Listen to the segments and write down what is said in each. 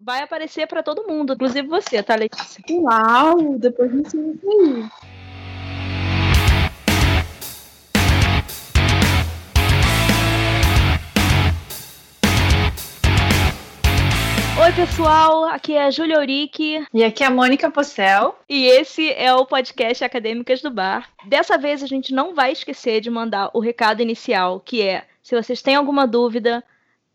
vai aparecer para todo mundo, inclusive você, tá, Letícia? Uau, depois me ensina isso aí. Oi, pessoal, aqui é a Júlia Urique. E aqui é a Mônica Possel. E esse é o podcast Acadêmicas do Bar. Dessa vez a gente não vai esquecer de mandar o recado inicial, que é: se vocês têm alguma dúvida,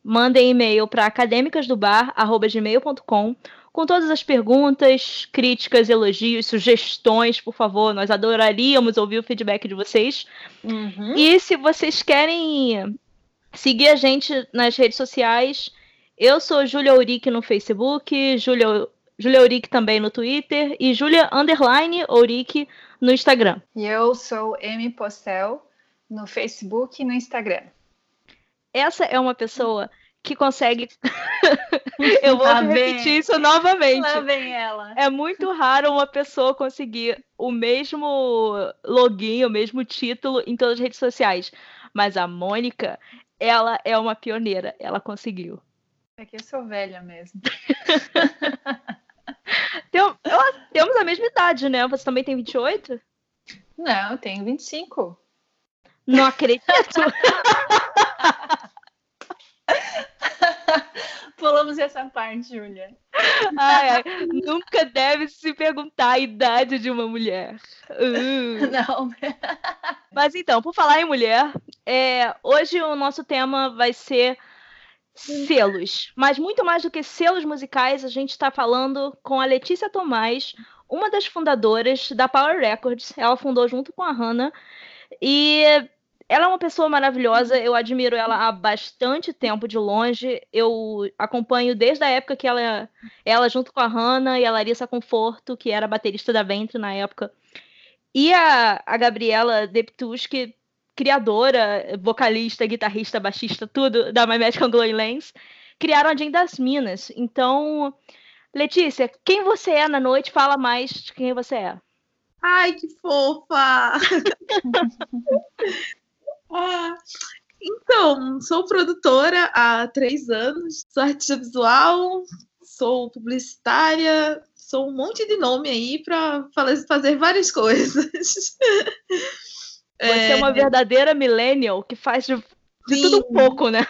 mandem e-mail para acadêmicasdobar.gmail.com com todas as perguntas, críticas, elogios, sugestões, por favor. Nós adoraríamos ouvir o feedback de vocês. Uhum. E se vocês querem seguir a gente nas redes sociais, eu sou Julia Urique no Facebook, Julia, Julia Urique também no Twitter e Julia Underline Urique no Instagram. E eu sou Amy Postel no Facebook e no Instagram. Essa é uma pessoa que consegue. eu vou Lá repetir vem. isso novamente. Lá vem ela. É muito raro uma pessoa conseguir o mesmo login, o mesmo título em todas as redes sociais. Mas a Mônica, ela é uma pioneira. Ela conseguiu. É que eu sou velha mesmo. Tem- temos a mesma idade, né? Você também tem 28? Não, eu tenho 25. Não acredito. Pulamos essa parte, Júlia. Ai, nunca deve se perguntar a idade de uma mulher. Uh. Não. Mas então, por falar em mulher, é, hoje o nosso tema vai ser selos. Mas muito mais do que selos musicais, a gente está falando com a Letícia Tomás, uma das fundadoras da Power Records. Ela fundou junto com a Hannah. E ela é uma pessoa maravilhosa, eu admiro ela há bastante tempo de longe. Eu acompanho desde a época que ela, ela junto com a Hannah e a Larissa Conforto, que era baterista da Ventre na época, e a, a Gabriela Deptuski, criadora, vocalista, guitarrista, baixista, tudo da My Magical Glowing Lens, criaram a Jane das Minas. Então, Letícia, quem você é na noite, fala mais de quem você é. Ai, que fofa! Ah, então, sou produtora há três anos, sou artista visual, sou publicitária, sou um monte de nome aí para fazer várias coisas. Você é, uma verdadeira millennial que faz de, de tudo um pouco, né?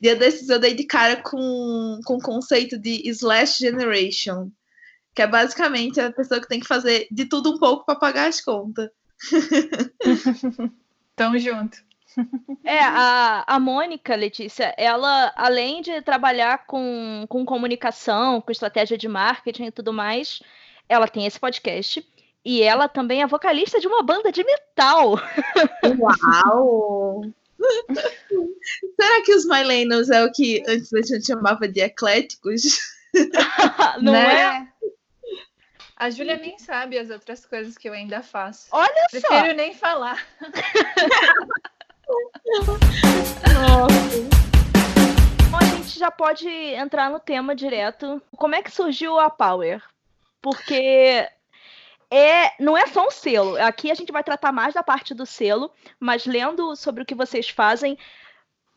Dia desses eu dei de cara com, com o conceito de slash generation, que é basicamente a pessoa que tem que fazer de tudo um pouco para pagar as contas. Tamo junto. É, a, a Mônica, Letícia, ela, além de trabalhar com, com comunicação, com estratégia de marketing e tudo mais, ela tem esse podcast. E ela também é vocalista de uma banda de metal. Uau! Será que os Millennials é o que antes a gente chamava de ecléticos? Não Né? é? A Júlia nem sabe as outras coisas que eu ainda faço. Olha só! Prefiro nem falar. Bom, a gente já pode entrar no tema direto. Como é que surgiu a Power? Porque é, não é só um selo. Aqui a gente vai tratar mais da parte do selo, mas lendo sobre o que vocês fazem,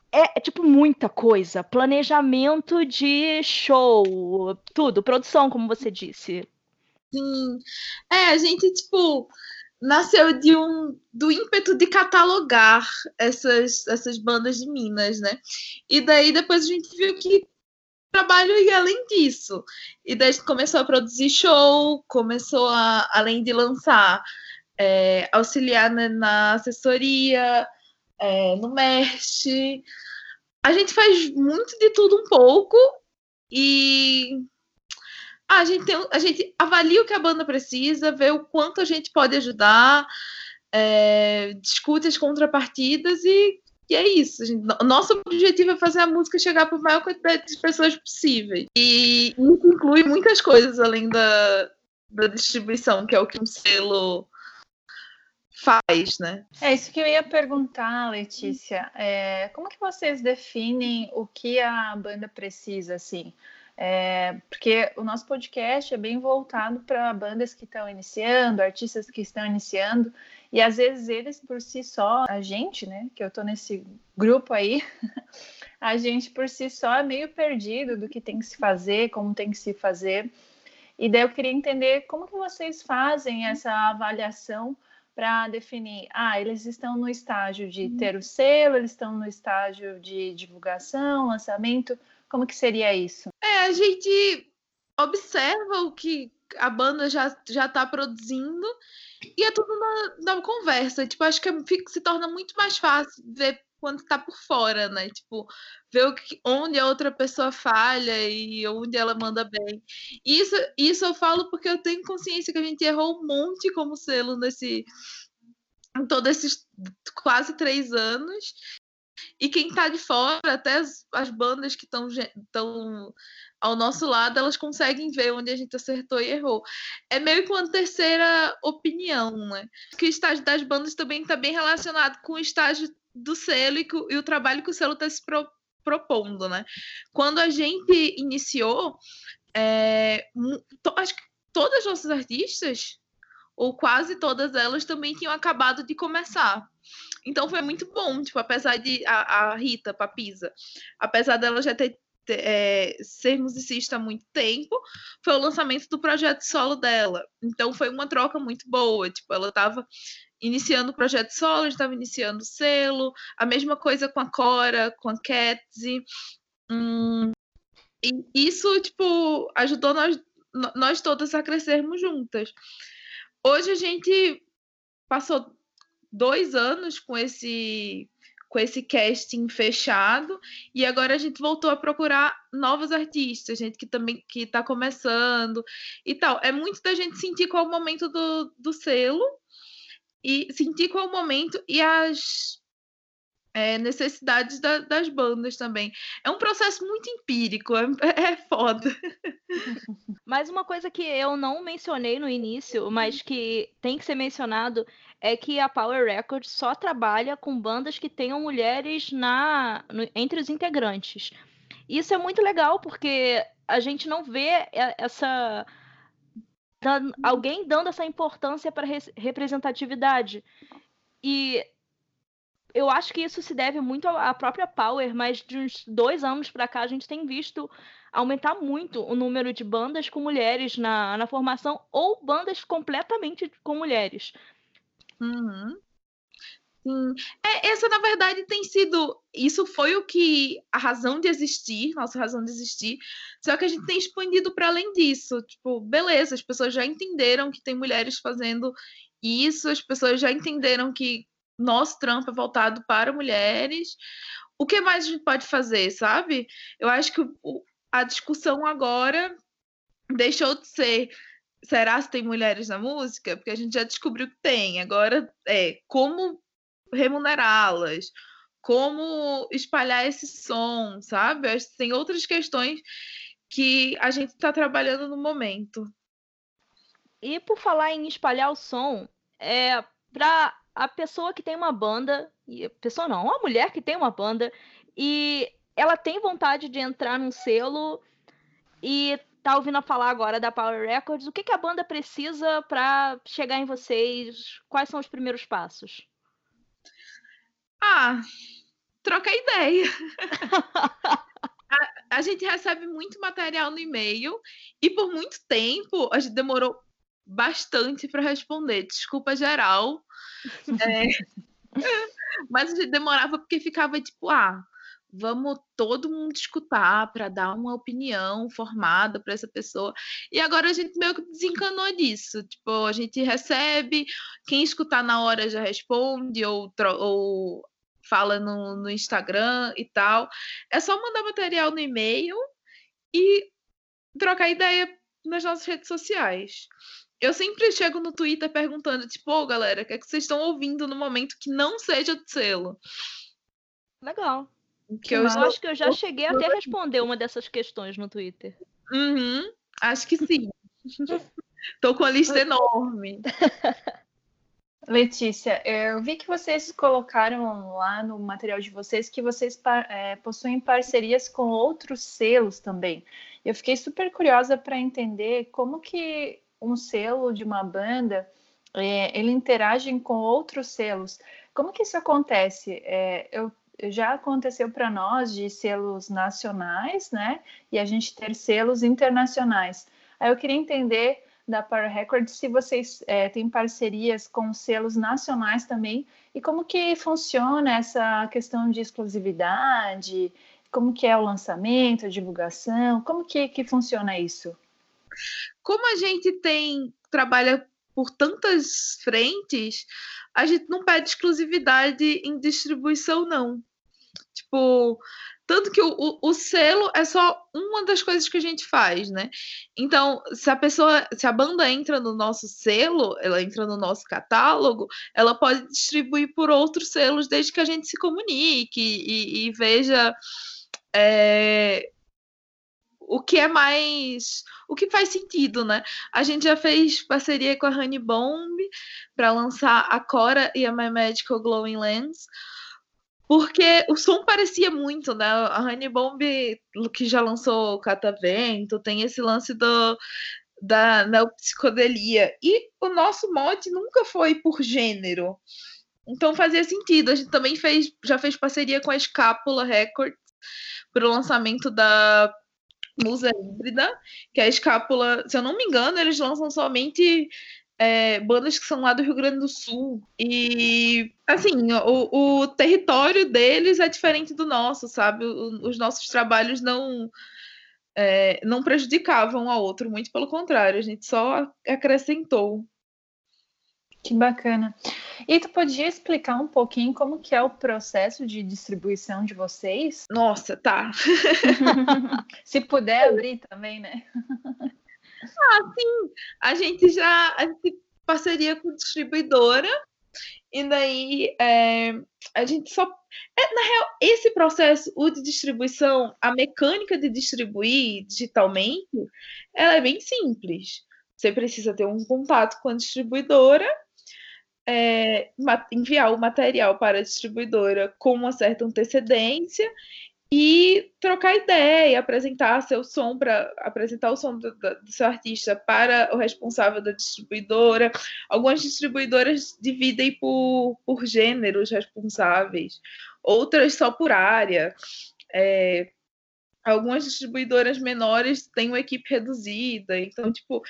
é, é, tipo muita coisa. Planejamento de show, tudo, produção, como você disse. É, a gente, tipo, nasceu de um do ímpeto de catalogar essas, essas bandas de Minas, né? E daí depois a gente viu que trabalho ia além disso. E daí a gente começou a produzir show, começou a, além de lançar, é, auxiliar né, na assessoria, é, no merch. A gente faz muito de tudo um pouco e a gente, tem, a gente avalia o que a banda precisa, vê o quanto a gente pode ajudar, é, discute as contrapartidas e, e é isso. Gente, nosso objetivo é fazer a música chegar para a maior quantidade de pessoas possível. E isso inclui muitas coisas além da, da distribuição, que é o que um selo faz, né? É isso que eu ia perguntar, Letícia. É, como que vocês definem o que a banda precisa, assim? É, porque o nosso podcast é bem voltado para bandas que estão iniciando, artistas que estão iniciando, e às vezes eles por si só, a gente, né, que eu estou nesse grupo aí, a gente por si só é meio perdido do que tem que se fazer, como tem que se fazer. E daí eu queria entender como que vocês fazem essa avaliação para definir, ah, eles estão no estágio de ter o selo, eles estão no estágio de divulgação, lançamento, como que seria isso? A gente observa o que a banda já já está produzindo e é tudo na, na conversa. Tipo, acho que se torna muito mais fácil ver quando tá por fora, né? Tipo, ver o que, onde a outra pessoa falha e onde ela manda bem. Isso, isso eu falo porque eu tenho consciência que a gente errou um monte como selo nesse em todos esses quase três anos. E quem tá de fora, até as, as bandas que estão ao nosso lado, elas conseguem ver onde a gente acertou e errou. É meio que uma terceira opinião, né? Que o estágio das bandas também está bem relacionado com o estágio do selo e, e o trabalho que o selo está se pro, propondo, né? Quando a gente iniciou, é, to, acho que todas as nossas artistas, ou quase todas elas, também tinham acabado de começar. Então foi muito bom, tipo, apesar de a, a Rita Papisa, apesar dela já ter é, ser musicista há muito tempo, foi o lançamento do projeto solo dela. Então foi uma troca muito boa. Tipo, ela estava iniciando o projeto solo, estava iniciando o selo, a mesma coisa com a Cora, com a Catsy. Hum, e isso, tipo, ajudou nós, nós todas a crescermos juntas. Hoje a gente passou dois anos com esse com esse casting fechado e agora a gente voltou a procurar novos artistas, gente que também que está começando e tal. É muito da gente sentir qual é o momento do, do selo e sentir qual é o momento e as é, necessidades da, das bandas também. É um processo muito empírico, é, é foda. Mas uma coisa que eu não mencionei no início, mas que tem que ser mencionado, é que a Power Records só trabalha com bandas que tenham mulheres na no, entre os integrantes. Isso é muito legal, porque a gente não vê essa alguém dando essa importância para representatividade. E eu acho que isso se deve muito à própria Power, mas de uns dois anos para cá a gente tem visto aumentar muito o número de bandas com mulheres na, na formação ou bandas completamente com mulheres. Uhum. Sim. É, essa, na verdade, tem sido. Isso foi o que. A razão de existir, nossa razão de existir. Só que a gente tem expandido para além disso. Tipo, beleza, as pessoas já entenderam que tem mulheres fazendo isso, as pessoas já entenderam que nosso trampo é voltado para mulheres. O que mais a gente pode fazer, sabe? Eu acho que o, a discussão agora deixou de ser será se tem mulheres na música? Porque a gente já descobriu que tem. Agora é como remunerá-las, como espalhar esse som, sabe? Acho que tem outras questões que a gente está trabalhando no momento. E por falar em espalhar o som, é para a pessoa que tem uma banda, pessoa não, uma mulher que tem uma banda e ela tem vontade de entrar num selo e tá ouvindo falar agora da Power Records, o que, que a banda precisa para chegar em vocês? Quais são os primeiros passos? Ah, troca ideia. a, a, gente recebe muito material no e-mail e por muito tempo a gente demorou bastante para responder. Desculpa geral. É, mas a gente demorava porque ficava tipo, ah, vamos todo mundo escutar para dar uma opinião formada para essa pessoa. E agora a gente meio que desencanou disso. Tipo, a gente recebe, quem escutar na hora já responde, ou, ou fala no, no Instagram e tal. É só mandar material no e-mail e trocar ideia nas nossas redes sociais. Eu sempre chego no Twitter perguntando, tipo, ô oh, galera, o que, é que vocês estão ouvindo no momento que não seja de selo? Legal. Que eu, já... acho que eu já cheguei até a responder uma dessas questões no Twitter. Uhum, acho que sim. Tô com a lista enorme. Letícia, eu vi que vocês colocaram lá no material de vocês que vocês é, possuem parcerias com outros selos também. Eu fiquei super curiosa para entender como que um selo de uma banda é, ele interage com outros selos. Como que isso acontece? É, eu já aconteceu para nós de selos nacionais, né? E a gente ter selos internacionais. Aí eu queria entender da Power Records se vocês é, têm parcerias com selos nacionais também e como que funciona essa questão de exclusividade, como que é o lançamento, a divulgação, como que, que funciona isso? Como a gente tem trabalha por tantas frentes, a gente não pede exclusividade em distribuição, não. Tipo, tanto que o, o, o, selo é só uma das coisas que a gente faz, né? Então, se a pessoa, se a banda entra no nosso selo, ela entra no nosso catálogo, ela pode distribuir por outros selos desde que a gente se comunique e, e veja é, o que é mais. o que faz sentido, né? A gente já fez parceria com a Honey Bomb para lançar a Cora e a My Magical Glowing Lens. Porque o som parecia muito, né? A Honey Bomb, que já lançou Catavento, tem esse lance do, da neopsicodelia. E o nosso mote nunca foi por gênero. Então fazia sentido. A gente também fez, já fez parceria com a Escápula Records para o lançamento da musa híbrida, que é a escápula, se eu não me engano, eles lançam somente é, bandas que são lá do Rio Grande do Sul. E, assim, o, o território deles é diferente do nosso, sabe? O, os nossos trabalhos não. É, não prejudicavam um ao outro, muito pelo contrário, a gente só acrescentou. Que bacana. E tu podia explicar um pouquinho como que é o processo de distribuição de vocês? Nossa, tá. Se puder abrir também, né? ah, sim. A gente já a gente parceria com distribuidora e daí é, a gente só é, na real, esse processo, o de distribuição, a mecânica de distribuir digitalmente, ela é bem simples. Você precisa ter um contato com a distribuidora é, enviar o material para a distribuidora com uma certa antecedência e trocar ideia, apresentar seu som para apresentar o som do, do, seu artista para o responsável da distribuidora. Algumas distribuidoras dividem por, por gêneros responsáveis, outras só por área. É, algumas distribuidoras menores têm uma equipe reduzida. Então, tipo,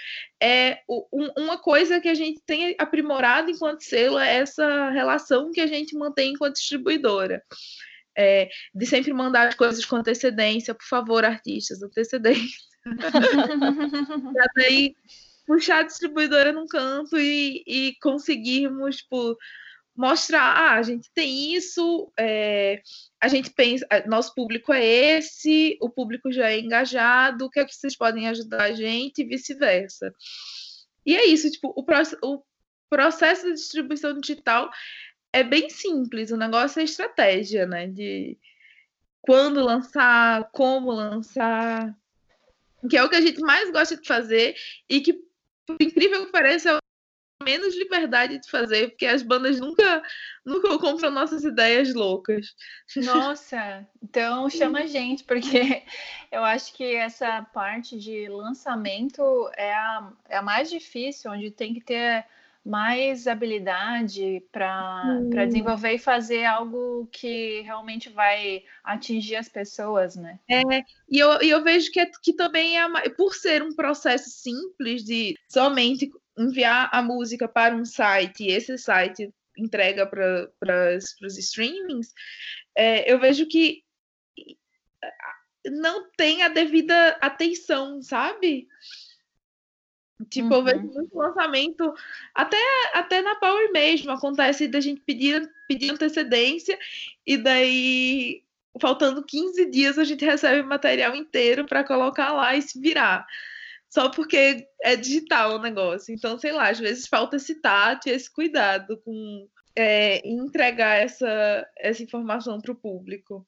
é um, uma coisa que a gente tem aprimorado enquanto selo é essa relação que a gente mantém enquanto distribuidora. É, de sempre mandar as coisas com antecedência, por favor, artistas, antecedência. Para daí puxar a distribuidora num canto e, e conseguirmos, tipo, mostrar, ah, a gente tem isso, é, a gente pensa, nosso público é esse, o público já é engajado, o que é que vocês podem ajudar a gente e vice-versa. E é isso, tipo, o, o processo de distribuição digital é bem simples, o negócio é estratégia, né? De quando lançar, como lançar, que é o que a gente mais gosta de fazer e que, por incrível que pareça, menos liberdade de fazer, porque as bandas nunca, nunca compram nossas ideias loucas. Nossa, então chama a gente, porque eu acho que essa parte de lançamento é a, é a mais difícil, onde tem que ter mais habilidade para hum. desenvolver e fazer algo que realmente vai atingir as pessoas, né? É, e eu, e eu vejo que, é, que também é, por ser um processo simples de somente enviar a música para um site e esse site entrega para os streamings, é, eu vejo que não tem a devida atenção, sabe? Tipo, uhum. eu vejo uhum. muito lançamento, até, até na Power mesmo, acontece da gente pedir, pedir antecedência e daí, faltando 15 dias, a gente recebe o material inteiro para colocar lá e se virar só porque é digital o negócio. Então, sei lá, às vezes falta esse tato e esse cuidado com é, entregar essa, essa informação para o público.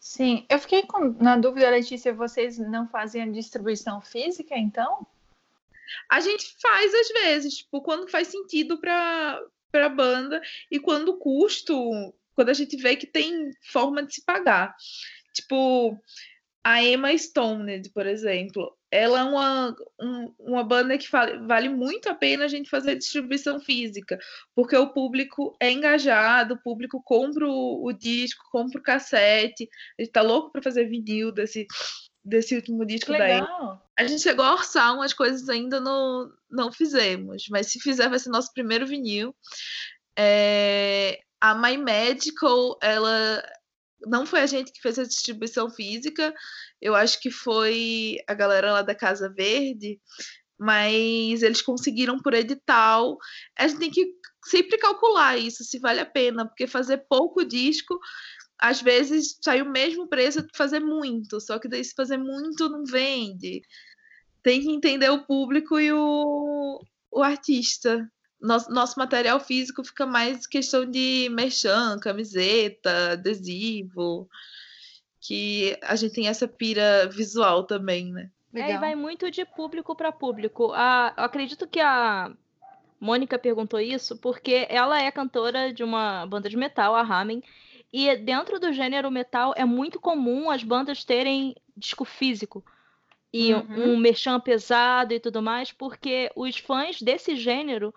Sim, eu fiquei com, na dúvida, Letícia, vocês não fazem a distribuição física, então? A gente faz às vezes, tipo, quando faz sentido para a banda e quando o custo, quando a gente vê que tem forma de se pagar. Tipo, a Emma Stone, por exemplo, ela é uma, um, uma banda que vale muito a pena a gente fazer distribuição física, porque o público é engajado, o público compra o, o disco, compra o cassete, a gente tá louco para fazer vinil desse, desse último disco daí. A gente chegou a orçar umas coisas ainda não, não fizemos, mas se fizer vai ser nosso primeiro vinil. É, a My Medical, ela não foi a gente que fez a distribuição física, eu acho que foi a galera lá da Casa Verde, mas eles conseguiram por edital. A gente tem que sempre calcular isso, se vale a pena, porque fazer pouco disco, às vezes sai o mesmo preço de fazer muito, só que daí se fazer muito não vende. Tem que entender o público e o, o artista. Nosso, nosso material físico fica mais questão de merchan, camiseta, adesivo que a gente tem essa pira visual também, né? É, e vai muito de público para público. A, eu acredito que a Mônica perguntou isso porque ela é cantora de uma banda de metal, a Ramen, e dentro do gênero metal é muito comum as bandas terem disco físico e uhum. um merchan pesado e tudo mais, porque os fãs desse gênero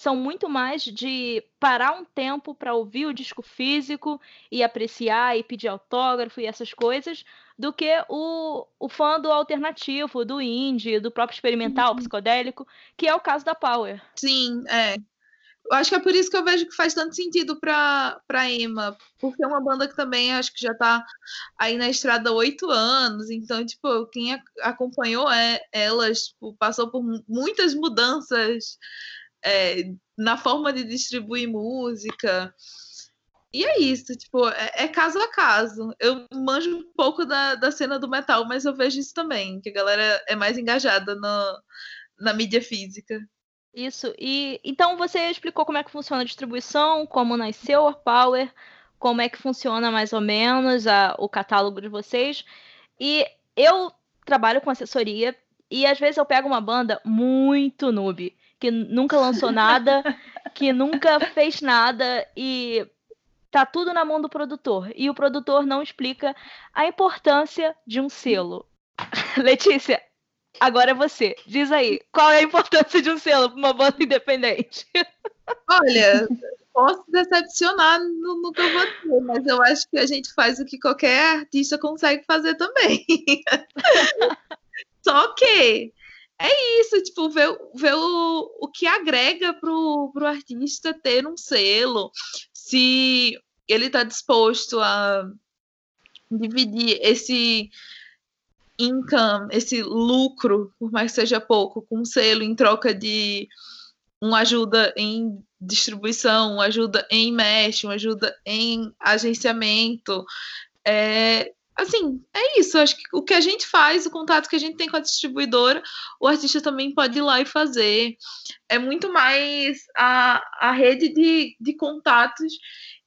são muito mais de parar um tempo para ouvir o disco físico e apreciar e pedir autógrafo e essas coisas, do que o, o fã do alternativo, do indie, do próprio experimental, uhum. psicodélico, que é o caso da Power. Sim, é. Eu acho que é por isso que eu vejo que faz tanto sentido para para Emma, porque é uma banda que também acho que já está aí na estrada há oito anos, então, tipo, quem acompanhou é, elas tipo, passou por muitas mudanças é, na forma de distribuir música. E é isso, tipo, é, é, caso a caso. Eu manjo um pouco da, da cena do metal, mas eu vejo isso também, que a galera é mais engajada no, na mídia física. Isso, e então você explicou como é que funciona a distribuição, como nasceu o Power, como é que funciona mais ou menos a, o catálogo de vocês. E eu trabalho com assessoria e às vezes eu pego uma banda muito noob que nunca lançou nada, que nunca fez nada e tá tudo na mão do produtor. E o produtor não explica a importância de um selo. Letícia, agora é você. Diz aí, qual é a importância de um selo para uma banda independente? Olha, posso decepcionar no, no que eu vou dizer, mas eu acho que a gente faz o que qualquer artista consegue fazer também. Só que é isso, tipo, ver, ver o, o que agrega pro, pro artista ter um selo, se ele está disposto a dividir esse income, esse lucro, por mais que seja pouco, com um selo em troca de uma ajuda em distribuição, uma ajuda em mesh, uma ajuda em agenciamento. É, assim, é isso. Acho que o que a gente faz, o contato que a gente tem com a distribuidora, o artista também pode ir lá e fazer. É muito mais a, a rede de, de contatos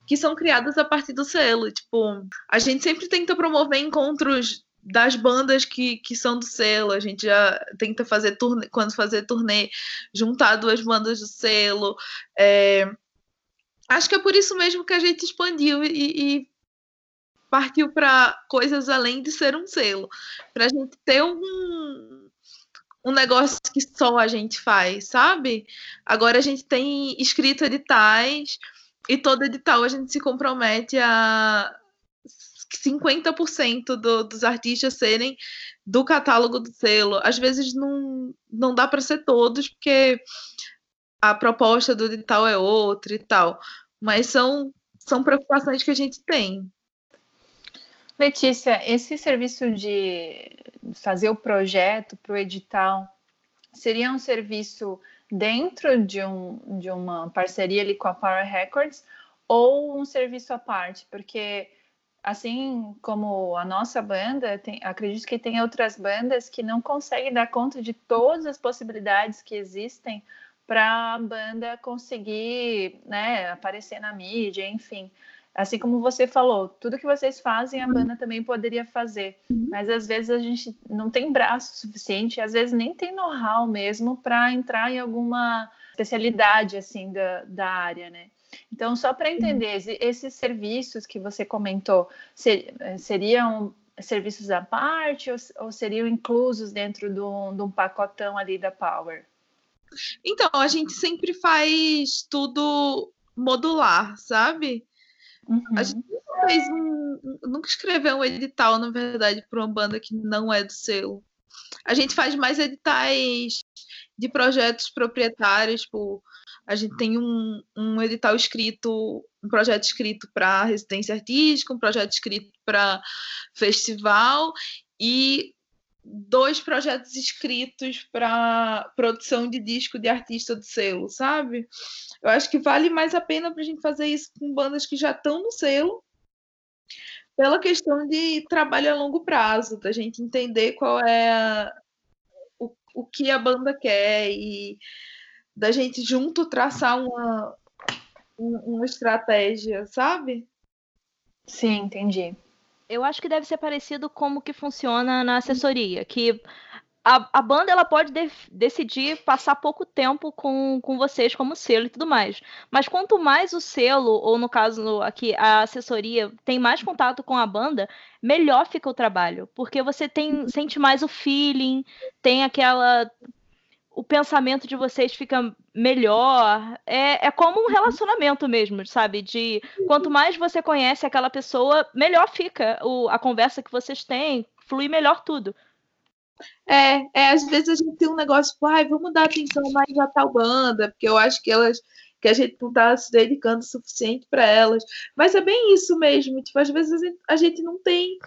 que são criadas a partir do selo. Tipo, a gente sempre tenta promover encontros das bandas que, que são do selo, a gente já tenta fazer turnê, quando fazer turnê, juntar duas bandas do selo. É, acho que é por isso mesmo que a gente expandiu e, e partiu para coisas além de ser um selo, para a gente ter um, um negócio que só a gente faz, sabe? Agora a gente tem escrito editais e todo edital a gente se compromete a 50% do, dos artistas serem do catálogo do selo. Às vezes não, não dá para ser todos, porque a proposta do edital é outra e tal. Mas são, são preocupações que a gente tem. Letícia, esse serviço de fazer o projeto para o edital seria um serviço dentro de, um, de uma parceria ali com a Power Records ou um serviço à parte? Porque assim como a nossa banda, tem, acredito que tem outras bandas que não conseguem dar conta de todas as possibilidades que existem para a banda conseguir né, aparecer na mídia, enfim. Assim como você falou, tudo que vocês fazem a banda também poderia fazer, uhum. mas às vezes a gente não tem braço suficiente, às vezes nem tem know-how mesmo para entrar em alguma especialidade assim da, da área, né? Então, só para entender, esses serviços que você comentou ser, seriam serviços à parte ou, ou seriam inclusos dentro de um pacotão ali da Power? Então, a gente sempre faz tudo modular, sabe? Uhum. A gente nunca, fez um, nunca escreveu um edital, na verdade, para uma banda que não é do selo. A gente faz mais editais de projetos proprietários, tipo, a gente tem um, um edital escrito, um projeto escrito para residência artística, um projeto escrito para festival e dois projetos escritos para produção de disco de artista do selo, sabe? Eu acho que vale mais a pena para a gente fazer isso com bandas que já estão no selo, pela questão de trabalho a longo prazo, da gente entender qual é a, o, o que a banda quer e da gente junto traçar uma, uma estratégia, sabe? Sim, entendi. Eu acho que deve ser parecido como que funciona na assessoria, que a, a banda ela pode de, decidir passar pouco tempo com, com vocês como selo e tudo mais. Mas quanto mais o selo, ou no caso aqui a assessoria, tem mais contato com a banda, melhor fica o trabalho. Porque você tem sente mais o feeling, tem aquela o pensamento de vocês fica melhor. É, é como um relacionamento mesmo, sabe? De quanto mais você conhece aquela pessoa, melhor fica o, a conversa que vocês têm, flui melhor tudo. É, é, às vezes a gente tem um negócio, tipo, ai, vamos dar atenção mais a tal banda, porque eu acho que elas que a gente não está se dedicando o suficiente para elas. Mas é bem isso mesmo, tipo, às vezes a gente, a gente não tem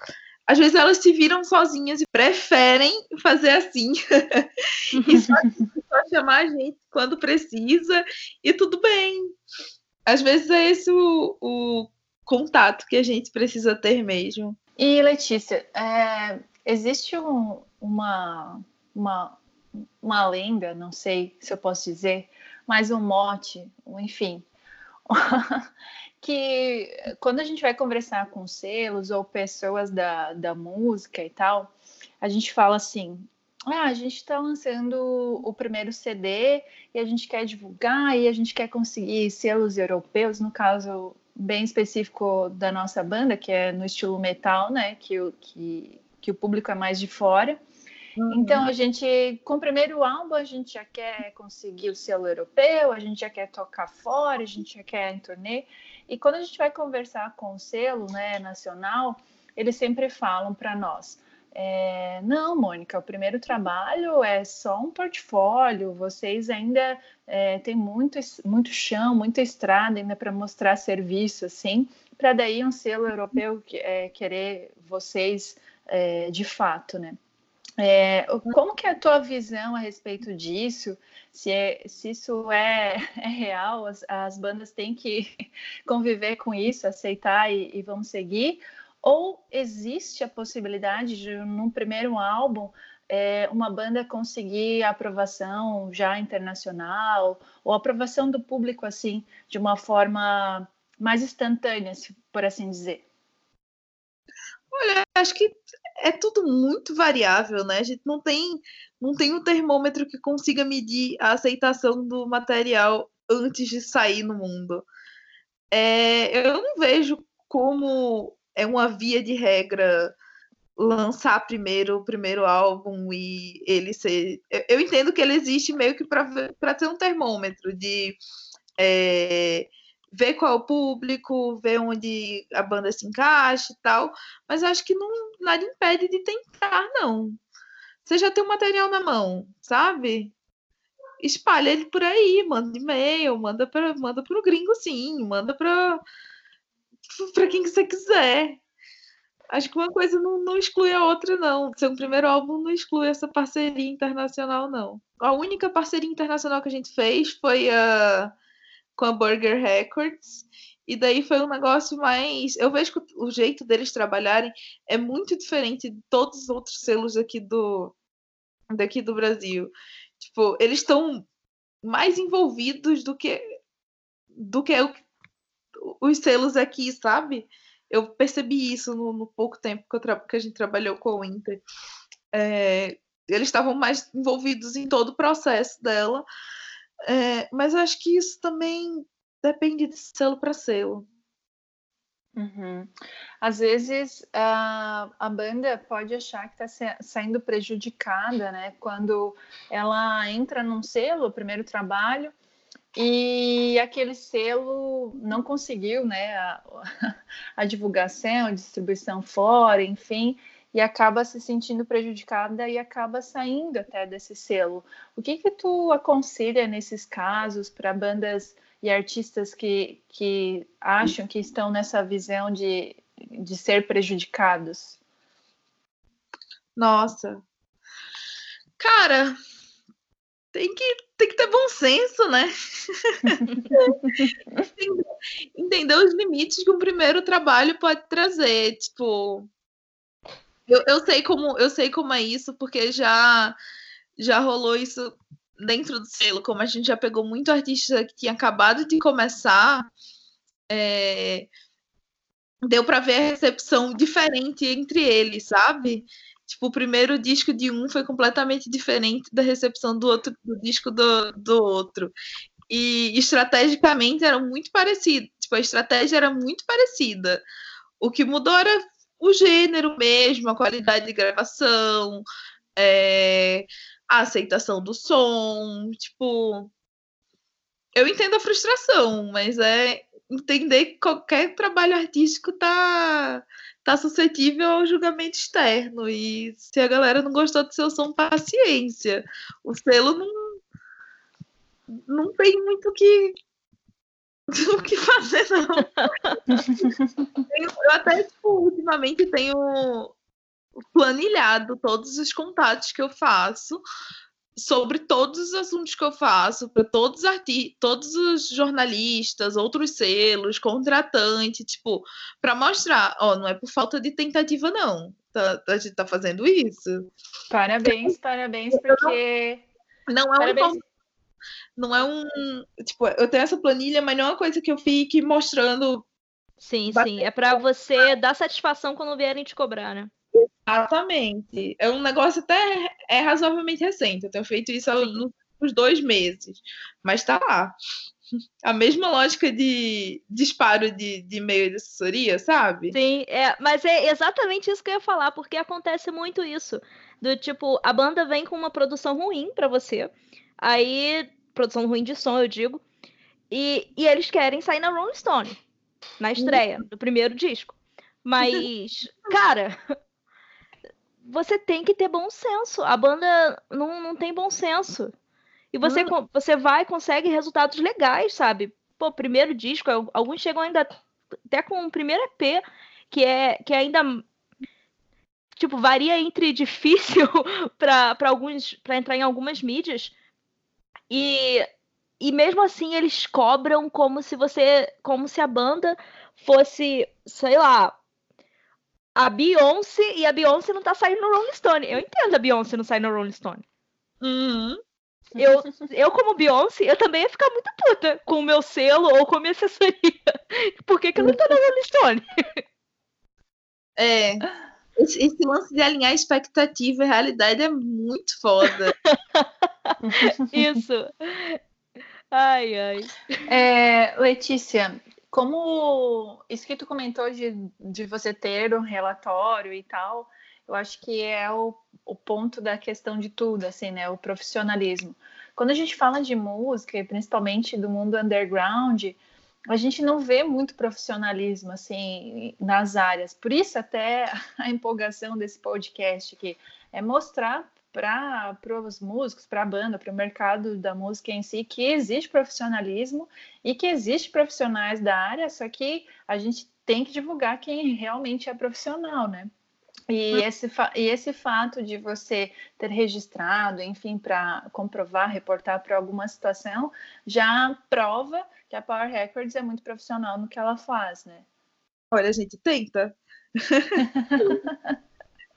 às vezes elas se viram sozinhas e preferem fazer assim. e só, só, chamar a gente quando precisa e tudo bem. Às vezes é esse o, o contato que a gente precisa ter mesmo. E Letícia, é, existe um, uma, uma, uma lenda, não sei se eu posso dizer, mas um mote, enfim, que quando a gente vai conversar com selos ou pessoas da, da música e tal, a gente fala assim: ah, a gente está lançando o primeiro CD e a gente quer divulgar e a gente quer conseguir selos europeus, no caso bem específico da nossa banda, que é no estilo metal, né? Que, que, que o público é mais de fora. Uhum. Então a gente, com o primeiro álbum, a gente já quer conseguir o selo europeu, a gente já quer tocar fora, a gente já quer em turnê. E quando a gente vai conversar com o selo né, nacional, eles sempre falam para nós: é, não, Mônica, o primeiro trabalho é só um portfólio, vocês ainda é, têm muito, muito chão, muita estrada ainda para mostrar serviço, assim, para daí um selo europeu é, querer vocês é, de fato, né? É, como que é a tua visão a respeito disso? Se, é, se isso é, é real, as, as, bandas têm que conviver com isso, aceitar e, e vão seguir? Ou existe a possibilidade de, num primeiro álbum, é, uma banda conseguir aprovação já internacional, ou aprovação do público, assim, de uma forma mais instantânea, por assim dizer? Olha, acho que é tudo muito variável, né? A gente não tem, não tem um termômetro que consiga medir a aceitação do material antes de sair no mundo. É, eu não vejo como é uma via de regra lançar primeiro o primeiro álbum e ele ser. Eu, eu entendo que ele existe meio que para ter um termômetro de. É, ver qual é o público, ver onde a banda se encaixa e tal, mas acho que não nada impede de tentar, não. Você já tem o material na mão, sabe? Espalha ele por aí, manda e-mail, manda para manda pro gringo sim, manda para para quem você quiser. Acho que uma coisa não, não exclui a outra, não. Ser um primeiro álbum não exclui essa parceria internacional, não. A única parceria internacional que a gente fez foi a uh, com a Burger Records. E daí foi um negócio mais. Eu vejo que o jeito deles trabalharem é muito diferente de todos os outros selos aqui do, daqui do Brasil. Tipo, eles estão mais envolvidos do que do que o, os selos aqui, sabe? Eu percebi isso no, no pouco tempo que, que, a gente trabalhou com o Inter. É, eles estavam mais envolvidos em todo o processo dela é, mas eu acho que isso também depende de selo para selo. Uhum. Às vezes a, a banda pode achar que está saindo prejudicada, né? Quando ela entra num selo, o primeiro trabalho, e aquele selo não conseguiu, né? A, a divulgação, a distribuição fora, enfim, e acaba se sentindo prejudicada e acaba saindo até desse selo. O que que tu aconselha nesses casos para bandas e artistas que, que acham que estão nessa visão de, de ser prejudicados? Nossa. Cara, tem que, tem que ter bom senso, né? entender, entender os limites que um primeiro trabalho pode trazer. Tipo, eu, eu, sei como, eu sei como é isso, porque já, já rolou isso dentro do selo, como a gente já pegou muito artista que tinha acabado de começar, é, deu para ver a recepção diferente entre eles, sabe? Tipo, o primeiro disco de um foi completamente diferente da recepção do outro do disco do, do outro. E estrategicamente eram muito parecidos. Tipo, a estratégia era muito parecida. O que mudou era o gênero mesmo, a qualidade de gravação, é, a aceitação do som, tipo. Eu entendo a frustração, mas é entender que qualquer trabalho artístico tá, tá suscetível ao julgamento externo. E se a galera não gostou do seu som, paciência. O selo não, não tem muito que, o que fazer, não. eu até, tipo, ultimamente tenho planilhado todos os contatos que eu faço sobre todos os assuntos que eu faço para todos os todos os jornalistas, outros selos, contratante, tipo, para mostrar, ó, não é por falta de tentativa não. Tá, a gente tá fazendo isso. Parabéns, parabéns, porque não, não é parabéns. Não é um, tipo, eu tenho essa planilha, mas não é uma coisa que eu fique mostrando Sim, sim, é para você dar satisfação quando vierem te cobrar, né? Exatamente. É um negócio até é razoavelmente recente. Eu tenho feito isso nos últimos dois meses. Mas tá lá. A mesma lógica de disparo de, de e-mail de assessoria, sabe? Sim, é, mas é exatamente isso que eu ia falar, porque acontece muito isso. Do tipo, a banda vem com uma produção ruim para você. Aí, produção ruim de som, eu digo. E, e eles querem sair na Rolling Stone, na estreia do primeiro disco. Mas, cara, você tem que ter bom senso. A banda não, não tem bom senso. E você, hum. você vai e consegue resultados legais, sabe? Pô, primeiro disco, alguns chegam ainda até com o primeiro EP, que é que é ainda tipo varia entre difícil para alguns para entrar em algumas mídias. E e mesmo assim eles cobram como se você como se a banda fosse, sei lá, a Beyoncé e a Beyoncé não tá saindo no Rolling Stone. Eu entendo a Beyoncé não sair no Rolling Stone. Uhum. Eu, eu, como Beyoncé, eu também ia ficar muito puta com o meu selo ou com a minha assessoria. Por que, que eu não tô no Rolling Stone? É. Esse, esse lance de alinhar expectativa e realidade é muito foda. Isso. Ai, ai. É, Letícia, como isso que tu comentou de, de você ter um relatório e tal, eu acho que é o, o ponto da questão de tudo, assim, né? O profissionalismo. Quando a gente fala de música, e principalmente do mundo underground, a gente não vê muito profissionalismo assim nas áreas. Por isso até a empolgação desse podcast que é mostrar para os músicos, para a banda, para o mercado da música em si, que existe profissionalismo e que existe profissionais da área, só que a gente tem que divulgar quem realmente é profissional, né? E esse, e esse fato de você ter registrado, enfim, para comprovar, reportar para alguma situação, já prova que a Power Records é muito profissional no que ela faz, né? Olha, a gente tenta.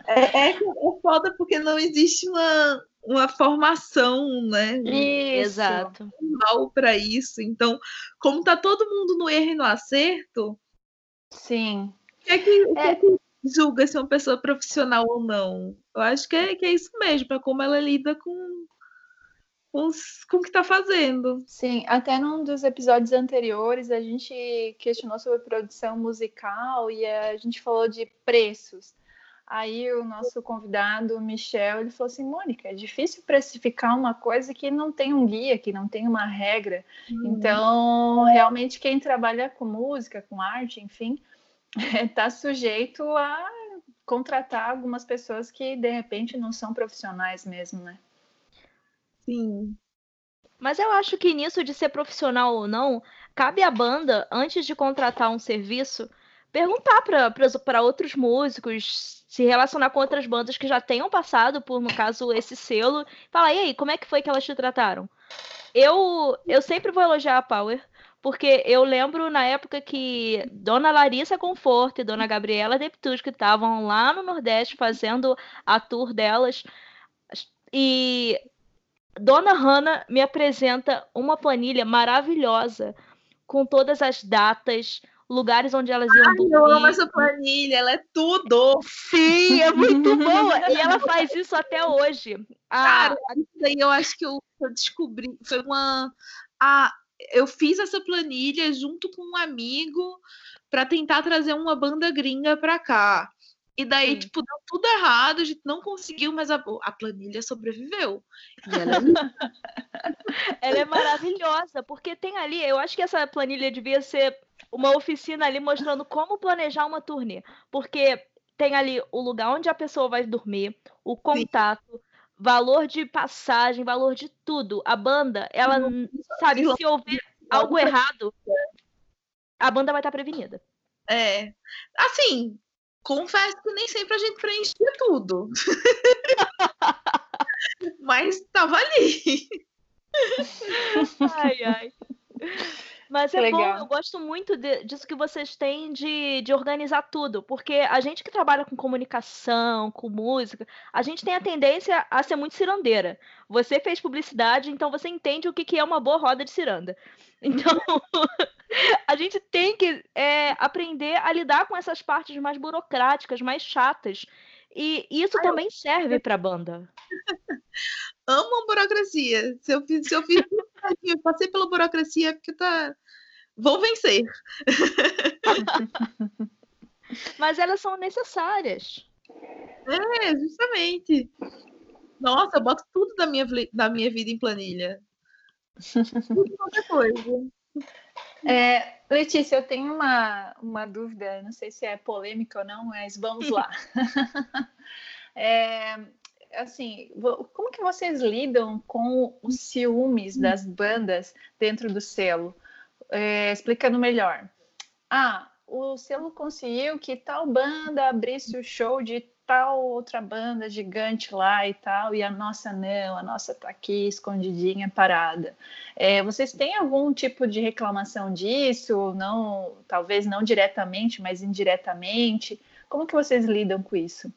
É, é, é foda porque não existe uma, uma formação, né? Isso. Exato. Mal para isso. Então, como tá todo mundo no erro e no acerto, sim. O que é que, o que, é... é que julga se é uma pessoa profissional ou não? Eu acho que é, que é isso mesmo, é como ela lida com, os, com o que está fazendo. Sim, até num dos episódios anteriores a gente questionou sobre produção musical e a gente falou de preços. Aí o nosso convidado, o Michel, ele falou assim, Mônica, é difícil precificar uma coisa que não tem um guia, que não tem uma regra. Hum. Então, realmente, quem trabalha com música, com arte, enfim, está sujeito a contratar algumas pessoas que, de repente, não são profissionais mesmo, né? Sim. Mas eu acho que nisso de ser profissional ou não, cabe à banda, antes de contratar um serviço, perguntar para outros músicos, se relacionar com outras bandas que já tenham passado por, no caso, esse selo. Falar, e aí, como é que foi que elas te trataram? Eu, eu sempre vou elogiar a Power, porque eu lembro na época que Dona Larissa Conforto e Dona Gabriela Deptus, que estavam lá no Nordeste fazendo a tour delas, e Dona Hanna me apresenta uma planilha maravilhosa com todas as datas, lugares onde elas iam Ai, dormir. Eu amo essa planilha, ela é tudo. Sim, é muito boa. e ela faz isso até hoje. Ah, Cara, isso aí eu acho que eu, eu descobri. Foi uma. Ah, eu fiz essa planilha junto com um amigo para tentar trazer uma banda gringa para cá. E daí, Sim. tipo, deu tudo errado, a gente não conseguiu, mas a, a planilha sobreviveu. Ela... É ela... é maravilhosa, porque tem ali, eu acho que essa planilha devia ser uma oficina ali mostrando como planejar uma turnê. Porque tem ali o lugar onde a pessoa vai dormir, o contato, Sim. Valor de passagem, valor de tudo. A banda, ela, sabe, se houver algo errado, a banda vai estar prevenida. É. Assim, confesso que nem sempre a gente preenchia tudo. Mas tava ali. Ai, ai. Mas é Legal. bom, eu gosto muito de, disso que vocês têm de, de organizar tudo, porque a gente que trabalha com comunicação, com música, a gente tem a tendência a ser muito cirandeira. Você fez publicidade, então você entende o que, que é uma boa roda de ciranda. Então, a gente tem que é, aprender a lidar com essas partes mais burocráticas, mais chatas. E isso Ai, também eu... serve para a banda. Amo a burocracia. Se eu fiz, se eu fiz eu passei pela burocracia é porque tá. Vou vencer. Mas elas são necessárias. É, justamente. Nossa, eu boto tudo da minha, da minha vida em planilha. Tudo qualquer coisa. É, Letícia, eu tenho uma, uma dúvida, não sei se é polêmica ou não, mas vamos lá. é, assim, como que vocês lidam com os ciúmes das bandas dentro do selo? É, explicando melhor. Ah, o selo conseguiu que tal banda abrisse o show de tal outra banda gigante lá e tal, e a nossa não, a nossa tá aqui escondidinha, parada. É, vocês têm algum tipo de reclamação disso? Não, talvez não diretamente, mas indiretamente. Como que vocês lidam com isso?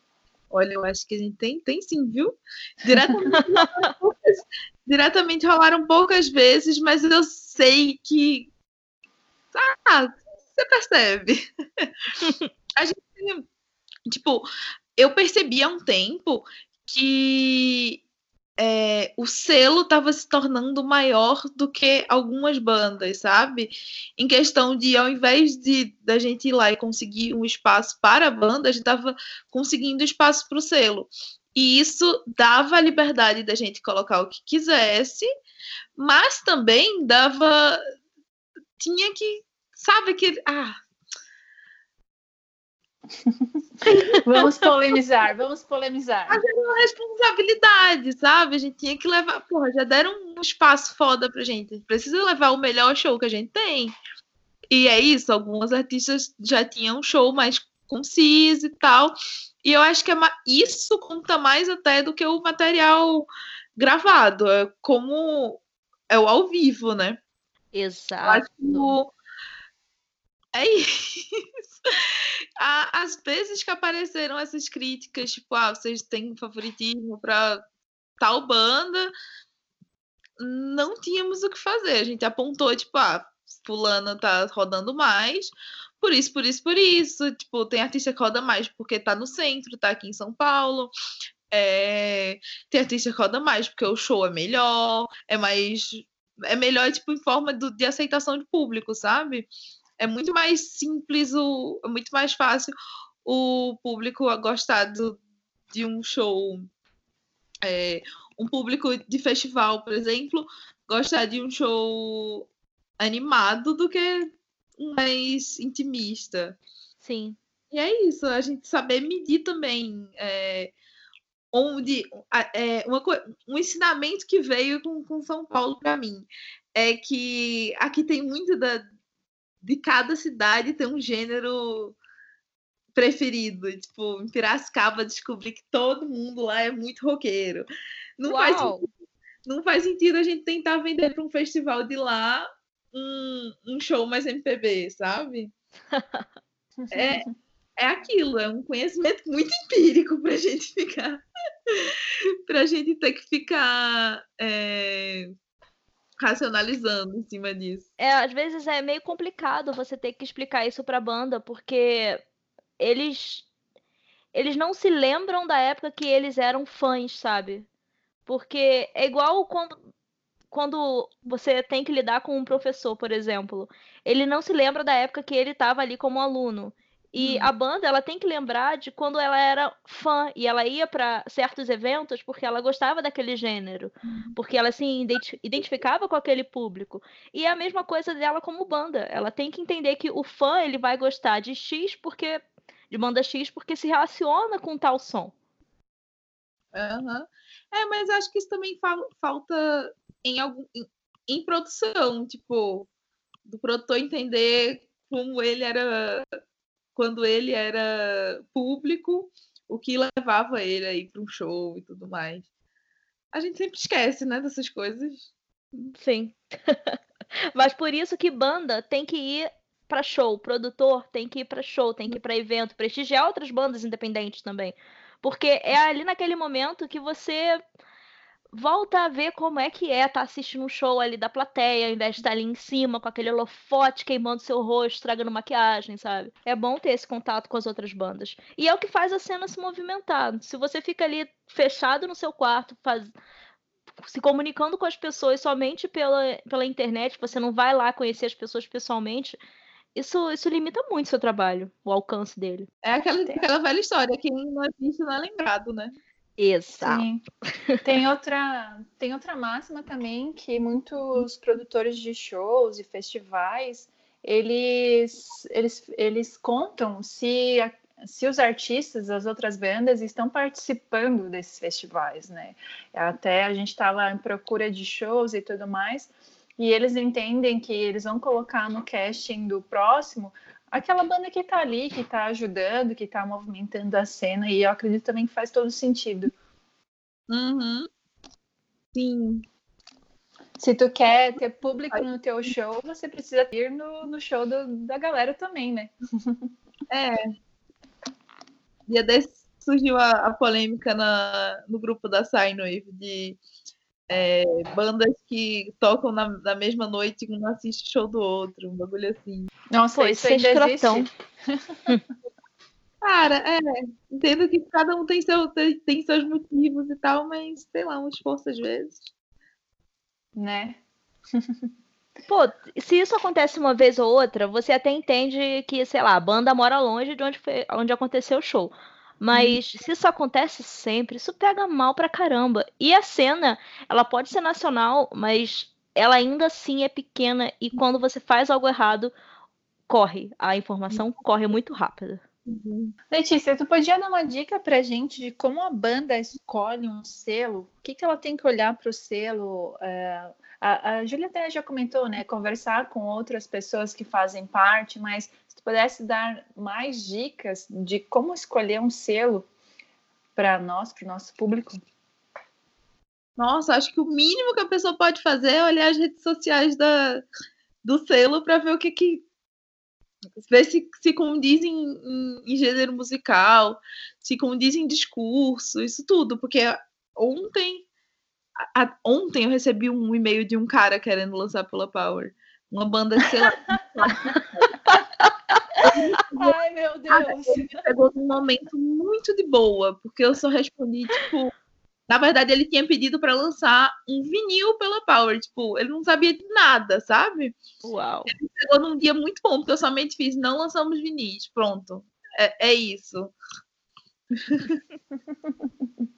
Olha, eu acho que a gente tem, tem sim, viu? Diretamente, diretamente rolaram poucas vezes, mas eu sei que. Ah, você percebe. a gente. Tipo, eu percebi há um tempo que é, o selo estava se tornando maior do que algumas bandas, sabe? Em questão de, ao invés de da gente ir lá e conseguir um espaço para a banda, a gente estava conseguindo espaço para o selo. E isso dava a liberdade da gente colocar o que quisesse, mas também dava. Tinha que. Sabe que. Ah, vamos polemizar, vamos polemizar. Mas é uma responsabilidade, sabe? A gente tinha que levar. Porra, já deram um espaço foda pra gente. A gente precisa levar o melhor show que a gente tem. E é isso, alguns artistas já tinham um show mais conciso e tal. E eu acho que é isso conta mais até do que o material gravado. É como é o ao vivo, né? Exato. É isso. Às vezes que apareceram essas críticas, tipo, ah, vocês têm favoritismo para tal banda, não tínhamos o que fazer. A gente apontou, tipo, ah, fulana tá rodando mais, por isso, por isso, por isso. Tipo, tem artista que roda mais porque tá no centro, tá aqui em São Paulo. é, tem artista que roda mais, porque o show é melhor, é mais. É melhor, tipo, em forma do, de aceitação de público, sabe? É muito mais simples, o, é muito mais fácil o público gostar do, de um show. É, um público de festival, por exemplo, gostar de um show animado do que mais intimista. Sim. E é isso, a gente saber medir também é, onde é, uma, um ensinamento que veio com, com São Paulo para mim é que aqui tem muito da, de cada cidade tem um gênero preferido. Tipo, em Piracicaba descobri que todo mundo lá é muito roqueiro. Não, faz, não faz sentido a gente tentar vender para um festival de lá um, um show mais MPB, sabe? é, é aquilo, é um conhecimento muito empírico para a gente ficar. para a gente ter que ficar. É, racionalizando em cima disso. É, às vezes é meio complicado você ter que explicar isso pra banda, porque eles eles não se lembram da época que eles eram fãs, sabe? Porque é igual quando quando você tem que lidar com um professor, por exemplo. Ele não se lembra da época que ele estava ali como aluno. E hum. a banda, ela tem que lembrar de quando ela era fã e ela ia para certos eventos porque ela gostava daquele gênero, hum. porque ela se identificava com aquele público. E é a mesma coisa dela como banda. Ela tem que entender que o fã, ele vai gostar de X porque de banda X porque se relaciona com tal som. Uhum. É, mas acho que isso também falta em algum em, em produção, tipo, do produtor entender como ele era quando ele era público, o que levava ele aí para um show e tudo mais. A gente sempre esquece, né, dessas coisas. Sim. Mas por isso que banda tem que ir para show, produtor tem que ir para show, tem que ir para evento, prestigiar outras bandas independentes também. Porque é ali naquele momento que você volta a ver como é que é estar tá assistindo um show ali da plateia, ao invés de estar ali em cima com aquele holofote queimando seu rosto, estragando maquiagem, sabe? É bom ter esse contato com as outras bandas. E é o que faz a cena se movimentar. Se você fica ali fechado no seu quarto, faz... se comunicando com as pessoas somente pela, pela internet, você não vai lá conhecer as pessoas pessoalmente, isso, isso limita muito o seu trabalho, o alcance dele. É aquela, aquela velha história, quem não é visto não é lembrado, né? Exato. Sim. Tem outra, tem outra máxima também que muitos produtores de shows e festivais eles, eles, eles contam se, se os artistas, as outras bandas estão participando desses festivais, né? Até a gente estava em procura de shows e tudo mais, e eles entendem que eles vão colocar no casting do próximo aquela banda que tá ali, que tá ajudando, que tá movimentando a cena, e eu acredito também que faz todo sentido. Uhum. Sim. Se tu quer ter público no teu show, você precisa ir no, no show do, da galera também, né? É. Dia desse surgiu a, a polêmica na, no grupo da Signwave de é, bandas que tocam na, na, mesma noite e um assiste show do outro, um bagulho assim. Nossa, Pô, isso, isso ainda existe. Cara, é, entendo que cada um tem, seu, tem, tem, seus motivos e tal, mas sei lá, um esforço às vezes. Né? Pô, se isso acontece uma vez ou outra, você até entende que, sei lá, a banda mora longe de onde, foi, onde aconteceu o show. Mas uhum. se isso acontece sempre, isso pega mal pra caramba. E a cena, ela pode ser nacional, mas ela ainda assim é pequena e quando você faz algo errado, corre. A informação uhum. corre muito rápido. Uhum. Letícia, tu podia dar uma dica pra gente de como a banda escolhe um selo? O que, que ela tem que olhar para o selo? É, a, a Júlia até já comentou, né? Conversar com outras pessoas que fazem parte, mas pudesse dar mais dicas de como escolher um selo para nós, para o nosso público. Nossa, acho que o mínimo que a pessoa pode fazer é olhar as redes sociais da, do selo para ver o que que ver se, se condiz em, em, em, gênero musical, se condiz em discurso, isso tudo, porque ontem a, ontem eu recebi um e-mail de um cara querendo lançar pela Power, uma banda sei lá Ai, meu Deus. Ele me pegou num momento muito de boa, porque eu só respondi, tipo. Na verdade, ele tinha pedido para lançar um vinil pela Power. Tipo, ele não sabia de nada, sabe? Uau. Ele chegou num dia muito bom, porque eu somente fiz, não lançamos vinis. Pronto. É, é isso.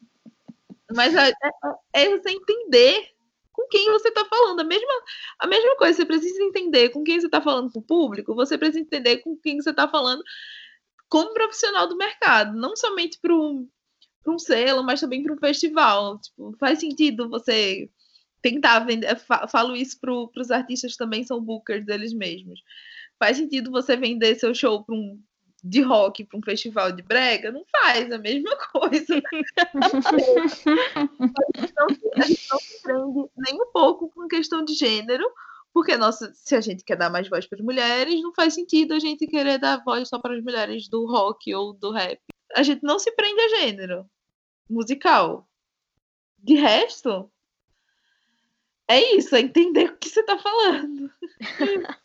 Mas é, é, é, você entender com quem você está falando. A mesma, a mesma coisa, você precisa entender com quem você está falando com o público, você precisa entender com quem você está falando como profissional do mercado, não somente para um, um selo, mas também para um festival. Tipo, faz sentido você tentar vender. Falo isso para os artistas também são bookers deles mesmos. Faz sentido você vender seu show para um de rock para um festival de brega, não faz a mesma coisa. não, a gente não se prende nem um pouco com questão de gênero, porque nossa, se a gente quer dar mais voz para as mulheres, não faz sentido a gente querer dar voz só para as mulheres do rock ou do rap. A gente não se prende a gênero musical. De resto, é isso, é entender o que você está falando.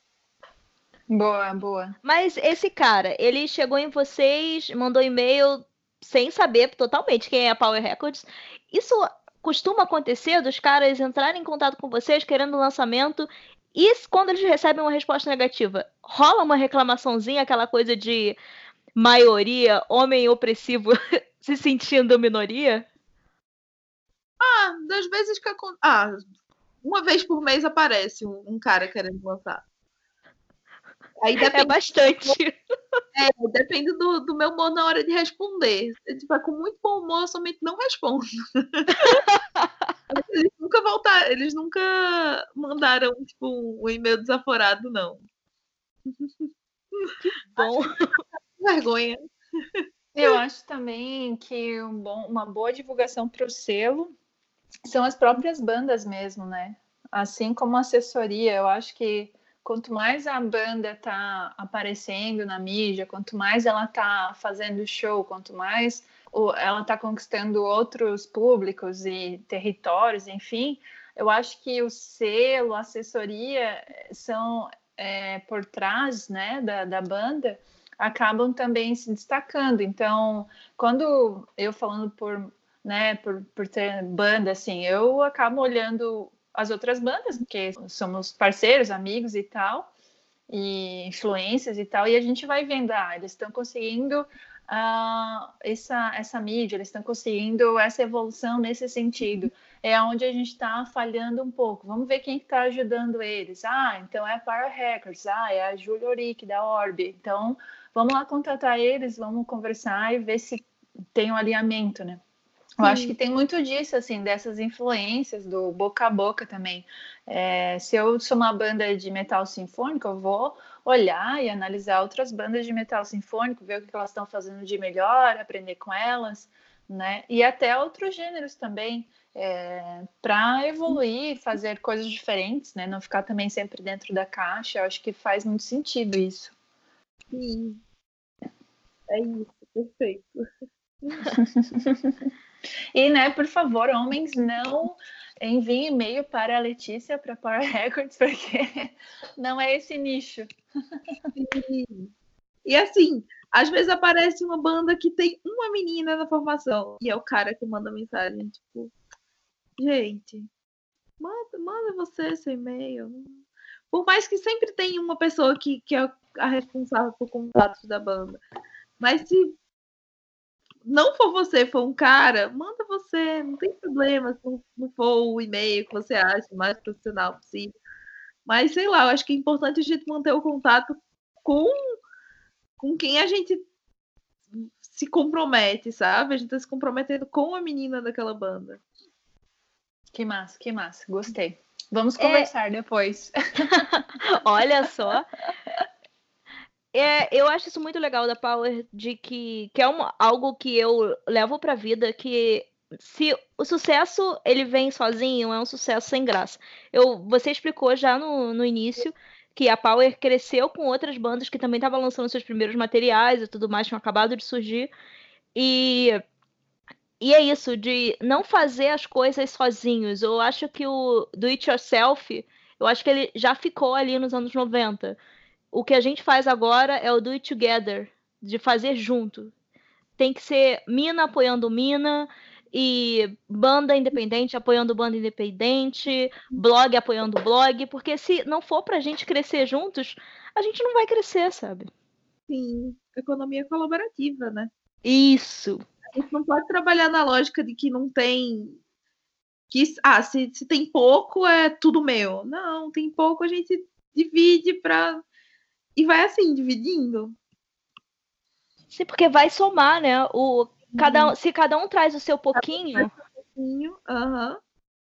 Boa, boa. Mas esse cara, ele chegou em vocês, mandou e-mail sem saber totalmente quem é a Power Records. Isso costuma acontecer dos caras entrarem em contato com vocês querendo lançamento e quando eles recebem uma resposta negativa, rola uma reclamaçãozinha, aquela coisa de maioria, homem opressivo se sentindo minoria? Ah, das vezes que ah, uma vez por mês aparece um, um cara querendo lançar. Aí é depende, é bastante. É, depende do, do meu humor na hora de responder. Se tiver com muito bom humor, eu somente não respondo. eles nunca voltaram, eles nunca mandaram tipo, um e-mail desaforado, não. Que bom. Vergonha. Eu acho também que um bom, uma boa divulgação para o selo são as próprias bandas mesmo, né? Assim como assessoria, eu acho que quanto mais a banda tá aparecendo na mídia, quanto mais ela tá fazendo show, quanto mais ela tá conquistando outros públicos e territórios, enfim, eu acho que o selo, a assessoria são é, por trás né, da, da banda acabam também se destacando. Então, quando eu falando por, né, por, por ter banda, assim, eu acabo olhando as outras bandas, porque somos parceiros, amigos e tal, e influências e tal, e a gente vai vendo, ah, eles estão conseguindo uh, essa, essa mídia, eles estão conseguindo essa evolução nesse sentido. É onde a gente está falhando um pouco. Vamos ver quem está ajudando eles. Ah, então é a Power Hackers, ah, é a Júlia Oric da Orb. Então, vamos lá contratar eles, vamos conversar e ver se tem um alinhamento, né? Eu acho que tem muito disso, assim, dessas influências do boca a boca também. É, se eu sou uma banda de metal sinfônico, eu vou olhar e analisar outras bandas de metal sinfônico, ver o que elas estão fazendo de melhor, aprender com elas, né? E até outros gêneros também, é, para evoluir, fazer coisas diferentes, né? Não ficar também sempre dentro da caixa. Eu acho que faz muito sentido isso. Sim. É isso, perfeito. E, né, por favor, homens, não enviem e-mail para a Letícia, para Power Records, porque não é esse nicho. E, assim, às vezes aparece uma banda que tem uma menina na formação, e é o cara que manda mensagem, tipo, gente, manda, manda você seu e-mail. Por mais que sempre tenha uma pessoa que, que é a responsável por contatos da banda. Mas se não for você, for um cara, manda você, não tem problema se não for o e-mail que você acha mais profissional possível. Mas sei lá, eu acho que é importante a gente manter o contato com, com quem a gente se compromete, sabe? A gente tá se comprometendo com a menina daquela banda. Que massa, que massa, gostei. Vamos é. conversar é... depois. Olha só. É, eu acho isso muito legal da Power, de que, que é uma, algo que eu levo pra vida, que se o sucesso ele vem sozinho, é um sucesso sem graça. Eu, você explicou já no, no início que a Power cresceu com outras bandas que também estavam lançando seus primeiros materiais e tudo mais, tinham acabado de surgir. E, e é isso, de não fazer as coisas sozinhos. Eu acho que o do it yourself, eu acho que ele já ficou ali nos anos 90 o que a gente faz agora é o do it together, de fazer junto. Tem que ser mina apoiando mina e banda independente apoiando banda independente, blog apoiando blog, porque se não for pra gente crescer juntos, a gente não vai crescer, sabe? Sim, economia colaborativa, né? Isso. A gente não pode trabalhar na lógica de que não tem. Que, ah, se, se tem pouco, é tudo meu. Não, tem pouco, a gente divide pra. E vai assim, dividindo. Sim, porque vai somar, né? O, cada, um, se cada um traz o seu pouquinho. Aham.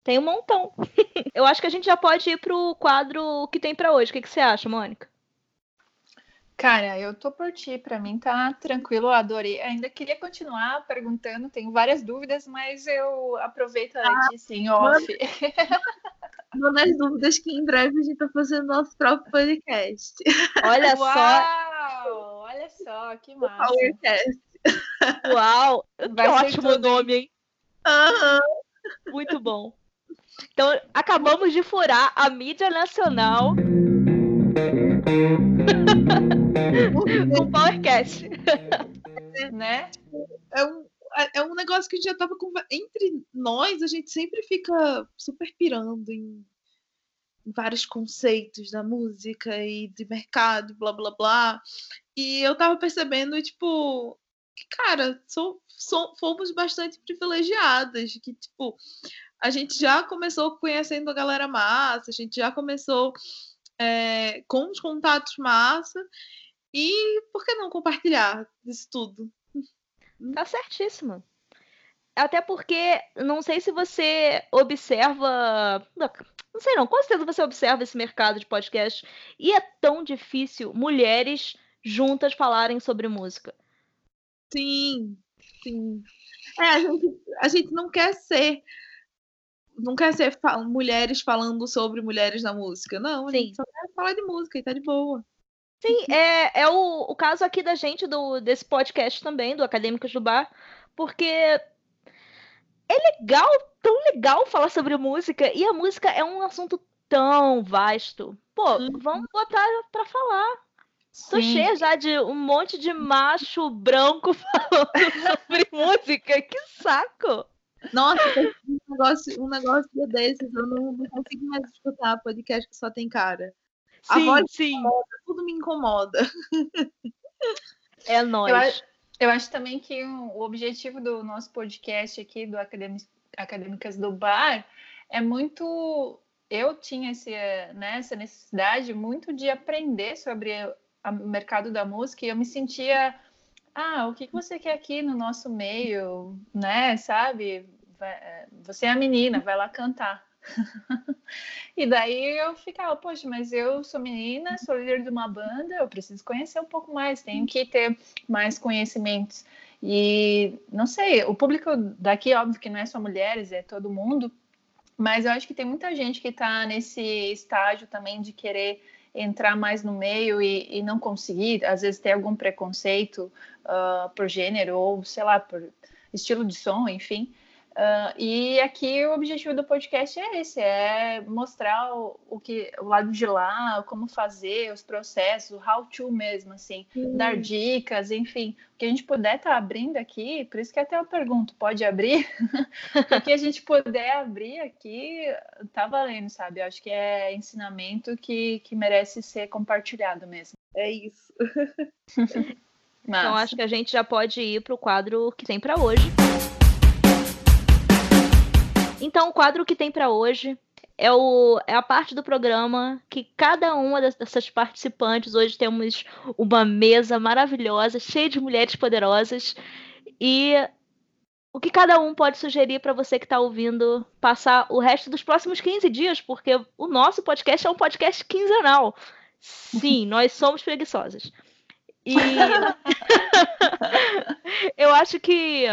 Tem um montão. Eu acho que a gente já pode ir pro quadro que tem para hoje. O que, que você acha, Mônica? Cara, eu tô por ti, para mim tá tranquilo, eu adorei. Ainda queria continuar perguntando, tenho várias dúvidas, mas eu aproveito a ah, Letícia em off. Uma das dúvidas que em breve a gente tá fazendo nosso próprio podcast. Olha Uau, só! Olha só, que massa. Powercast. Uau! Vai que ótimo tudo, nome, hein? Uhum. Muito bom. Então, acabamos de furar a mídia nacional o Powercast. né? É um, é um negócio que a gente já tava com. Entre nós, a gente sempre fica super pirando em, em vários conceitos da música e de mercado, blá blá blá. E eu tava percebendo, tipo, que, cara, sou, sou, fomos bastante privilegiadas. Que, tipo, a gente já começou conhecendo a galera massa, a gente já começou é, com os contatos massa. E por que não compartilhar isso tudo? Tá certíssimo. Até porque, não sei se você observa. Não sei não, com certeza você observa esse mercado de podcast. E é tão difícil mulheres juntas falarem sobre música. Sim, sim. É, a gente, a gente não quer ser. Não quer ser fa mulheres falando sobre mulheres na música. Não, a sim. gente só quer falar de música e tá de boa. Sim, é, é o, o caso aqui da gente, do, desse podcast também, do Acadêmicos do Bar, porque é legal, tão legal falar sobre música, e a música é um assunto tão vasto. Pô, uhum. vamos botar pra falar. Tô Sim. cheia já de um monte de macho branco falando sobre música. Que saco! Nossa, um negócio, um negócio desses, eu não, não consigo mais escutar podcast que só tem cara. A sim, voz sim. Incomoda, tudo me incomoda. É nóis. Eu acho, eu acho também que o objetivo do nosso podcast aqui, do Acadêmicas do Bar, é muito. Eu tinha esse, né, essa necessidade muito de aprender sobre o mercado da música e eu me sentia. Ah, o que, que você quer aqui no nosso meio, né? Sabe? Você é a menina, vai lá cantar. e daí eu ficava, poxa, mas eu sou menina, sou líder de uma banda, eu preciso conhecer um pouco mais, tenho que ter mais conhecimentos. E não sei, o público daqui, óbvio que não é só mulheres, é todo mundo, mas eu acho que tem muita gente que está nesse estágio também de querer entrar mais no meio e, e não conseguir, às vezes ter algum preconceito uh, por gênero ou, sei lá, por estilo de som, enfim. Uh, e aqui o objetivo do podcast é esse, é mostrar o, o, que o lado de lá, como fazer, os processos, o how to mesmo, assim, uhum. dar dicas, enfim, o que a gente puder estar tá abrindo aqui, por isso que até eu pergunto, pode abrir? o que a gente puder abrir aqui, tá valendo, sabe? Eu acho que é ensinamento que, que merece ser compartilhado mesmo. É isso. então acho que a gente já pode ir para o quadro que tem para hoje. Então, o quadro que tem para hoje é, o, é a parte do programa que cada uma dessas participantes, hoje temos uma mesa maravilhosa, cheia de mulheres poderosas, e o que cada um pode sugerir para você que está ouvindo passar o resto dos próximos 15 dias, porque o nosso podcast é um podcast quinzenal. Sim, nós somos preguiçosas. E eu acho que.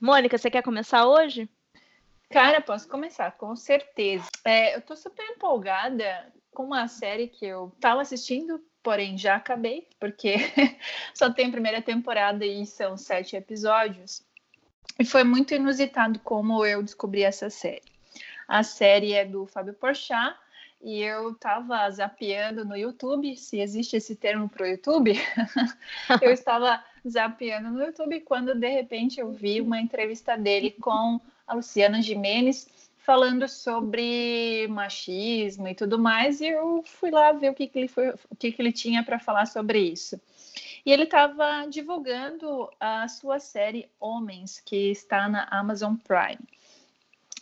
Mônica, você quer começar hoje? Cara, posso começar, com certeza. É, eu tô super empolgada com uma série que eu tava assistindo, porém já acabei, porque só tem primeira temporada e são sete episódios. E foi muito inusitado como eu descobri essa série. A série é do Fábio Porchat e eu estava zapeando no YouTube, se existe esse termo para o YouTube, eu estava zapeando no YouTube quando de repente eu vi uma entrevista dele com a Luciana Jimenez falando sobre machismo e tudo mais, e eu fui lá ver o que, que ele, foi, o que, que ele tinha para falar sobre isso. E ele estava divulgando a sua série Homens, que está na Amazon Prime.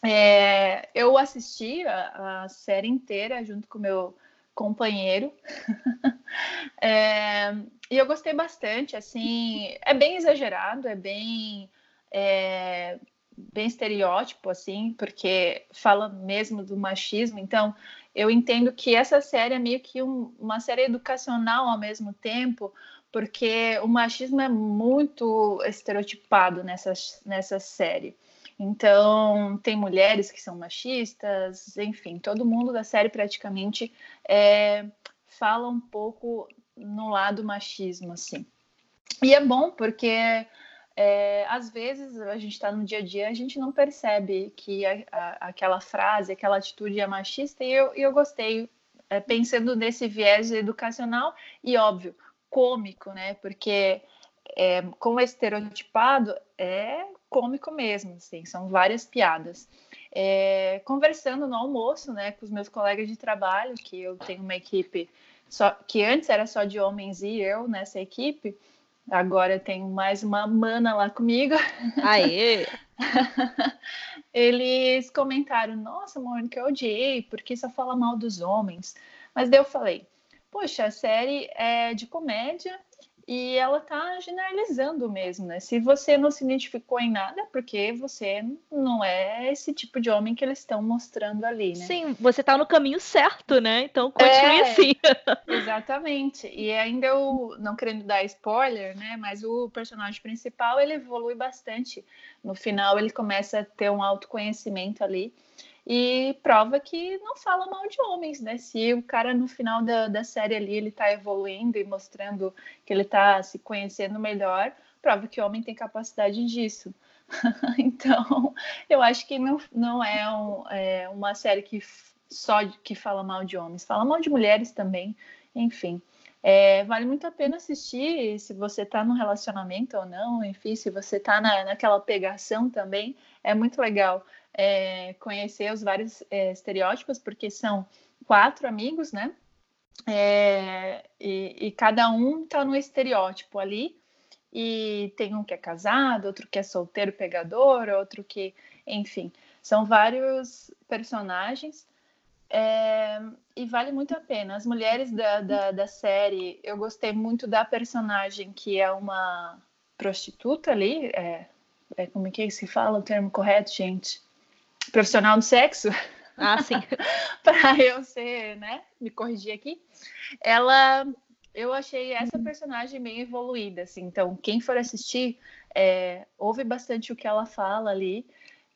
É, eu assisti a, a, série inteira junto com meu companheiro é, e eu gostei bastante. Assim, é bem exagerado, é bem é, bem estereótipo, assim, porque fala mesmo do machismo. Então, eu entendo que essa série é meio que um, uma série educacional ao mesmo tempo, porque o machismo é muito estereotipado nessa, nessa série. Então, tem mulheres que são machistas, enfim, todo mundo da série praticamente é, fala um pouco no lado machismo, assim. E é bom porque é, às vezes a gente está no dia a dia, a gente não percebe que a, a, aquela frase, aquela atitude é machista, e eu, eu gostei, é, pensando nesse viés educacional e, óbvio, cômico, né? Porque, é, como é estereotipado, é cômico mesmo, assim, são várias piadas. É, conversando no almoço, né, com os meus colegas de trabalho, que eu tenho uma equipe só que antes era só de homens e eu nessa equipe, agora tenho mais uma mana lá comigo. Aê! Eles comentaram: Nossa, Mônica, eu odiei, porque só fala mal dos homens. Mas daí eu falei: Poxa, a série é de comédia e ela tá generalizando mesmo, né? Se você não se identificou em nada, é porque você não é esse tipo de homem que eles estão mostrando ali, né? Sim, você tá no caminho certo, né? Então continue é, assim. exatamente. E ainda eu, não querendo dar spoiler, né? Mas o personagem principal, ele evolui bastante. No final, ele começa a ter um autoconhecimento ali e prova que não fala mal de homens, né? Se o cara no final da, da série ali ele tá evoluindo e mostrando que ele tá se conhecendo melhor, prova que o homem tem capacidade disso. então, eu acho que não, não é, um, é, uma série que só que fala mal de homens, fala mal de mulheres também, enfim. É, vale muito a pena assistir se você está no relacionamento ou não, enfim, se você está na, naquela pegação também, é muito legal é, conhecer os vários é, estereótipos, porque são quatro amigos, né? É, e, e, cada um está no estereótipo ali, e tem um que é casado, outro que é solteiro pegador, outro que, enfim, são vários personagens. É, e vale muito a pena. As mulheres da, da, da, série, eu gostei muito da personagem que é uma prostituta ali. É, é como é que se fala o termo correto, gente? Profissional do sexo. Ah, sim. para eu ser, né? Me corrigir aqui. Ela, eu achei essa personagem meio evoluída, assim. Então, quem for assistir, é, ouve bastante o que ela fala ali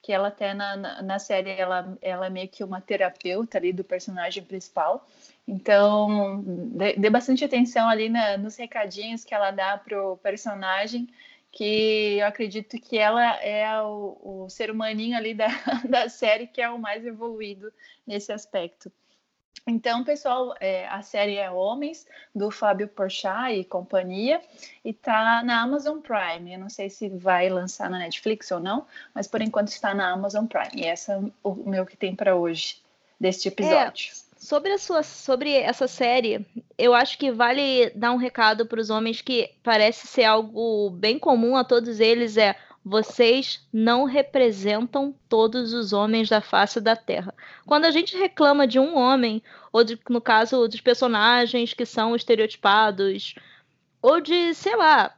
que ela até na, na, na, série ela, ela é meio que uma terapeuta ali do personagem principal. Então, dê, dê bastante atenção ali na, nos recadinhos que ela dá pro personagem, que eu acredito que ela é o, o ser humaninho ali da, da série que é o mais evoluído nesse aspecto. Então, pessoal, é, a série é Homens, do Fábio Porchat e companhia, e tá na Amazon Prime. Eu não sei se vai lançar na Netflix ou não, mas por enquanto está na Amazon Prime. E essa é o meu que tem para hoje, deste episódio. É, sobre, a sua, sobre essa série, eu acho que vale dar um recado para os homens que parece ser algo bem comum a todos eles, é vocês não representam todos os homens da face da Terra. Quando a gente reclama de um homem, ou de, no caso dos personagens que são estereotipados, ou de, sei lá,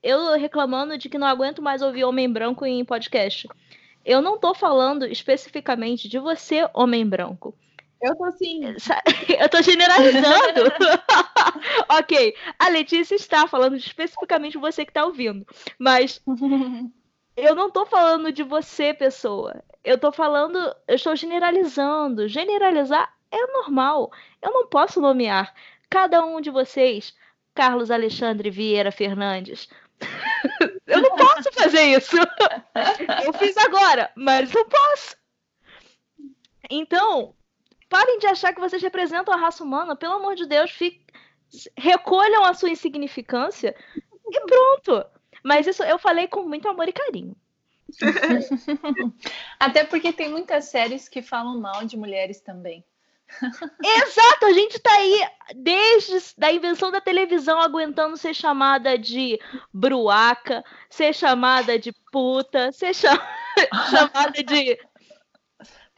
eu reclamando de que não aguento mais ouvir homem branco em podcast. Eu não tô falando especificamente de você, homem branco. Eu tô assim. Eu tô generalizando. ok. A Letícia está falando especificamente você que está ouvindo. Mas eu não tô falando de você, pessoa. Eu tô falando, eu estou generalizando. Generalizar é normal. Eu não posso nomear cada um de vocês Carlos Alexandre Vieira Fernandes. eu não posso fazer isso. eu fiz agora, mas não posso. Então, parem de achar que vocês representam a raça humana. Pelo amor de Deus, fique... recolham a sua insignificância e pronto. Mas isso eu falei com muito amor e carinho. Até porque tem muitas séries que falam mal de mulheres também. Exato, a gente tá aí desde a invenção da televisão aguentando ser chamada de bruaca, ser chamada de puta, ser chamada de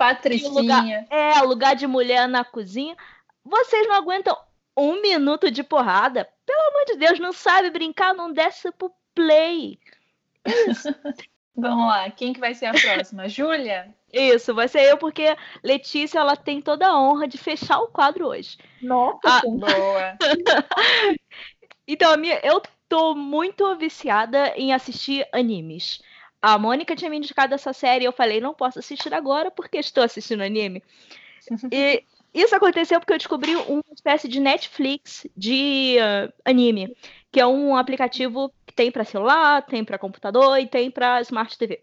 patricinha. lugar, é, lugar de mulher na cozinha. Vocês não aguentam um minuto de porrada? Pelo amor de Deus, não sabe brincar, não desce pro play. Vamos lá, quem que vai ser a próxima? Júlia? Isso, vai ser eu, porque Letícia ela tem toda a honra de fechar o quadro hoje. Nossa, ah, boa. então, a minha, eu tô muito viciada em assistir animes. A Mônica tinha me indicado essa série e eu falei, não posso assistir agora porque estou assistindo anime. e isso aconteceu porque eu descobri uma espécie de Netflix de uh, anime, que é um aplicativo que tem para celular, tem para computador e tem para Smart TV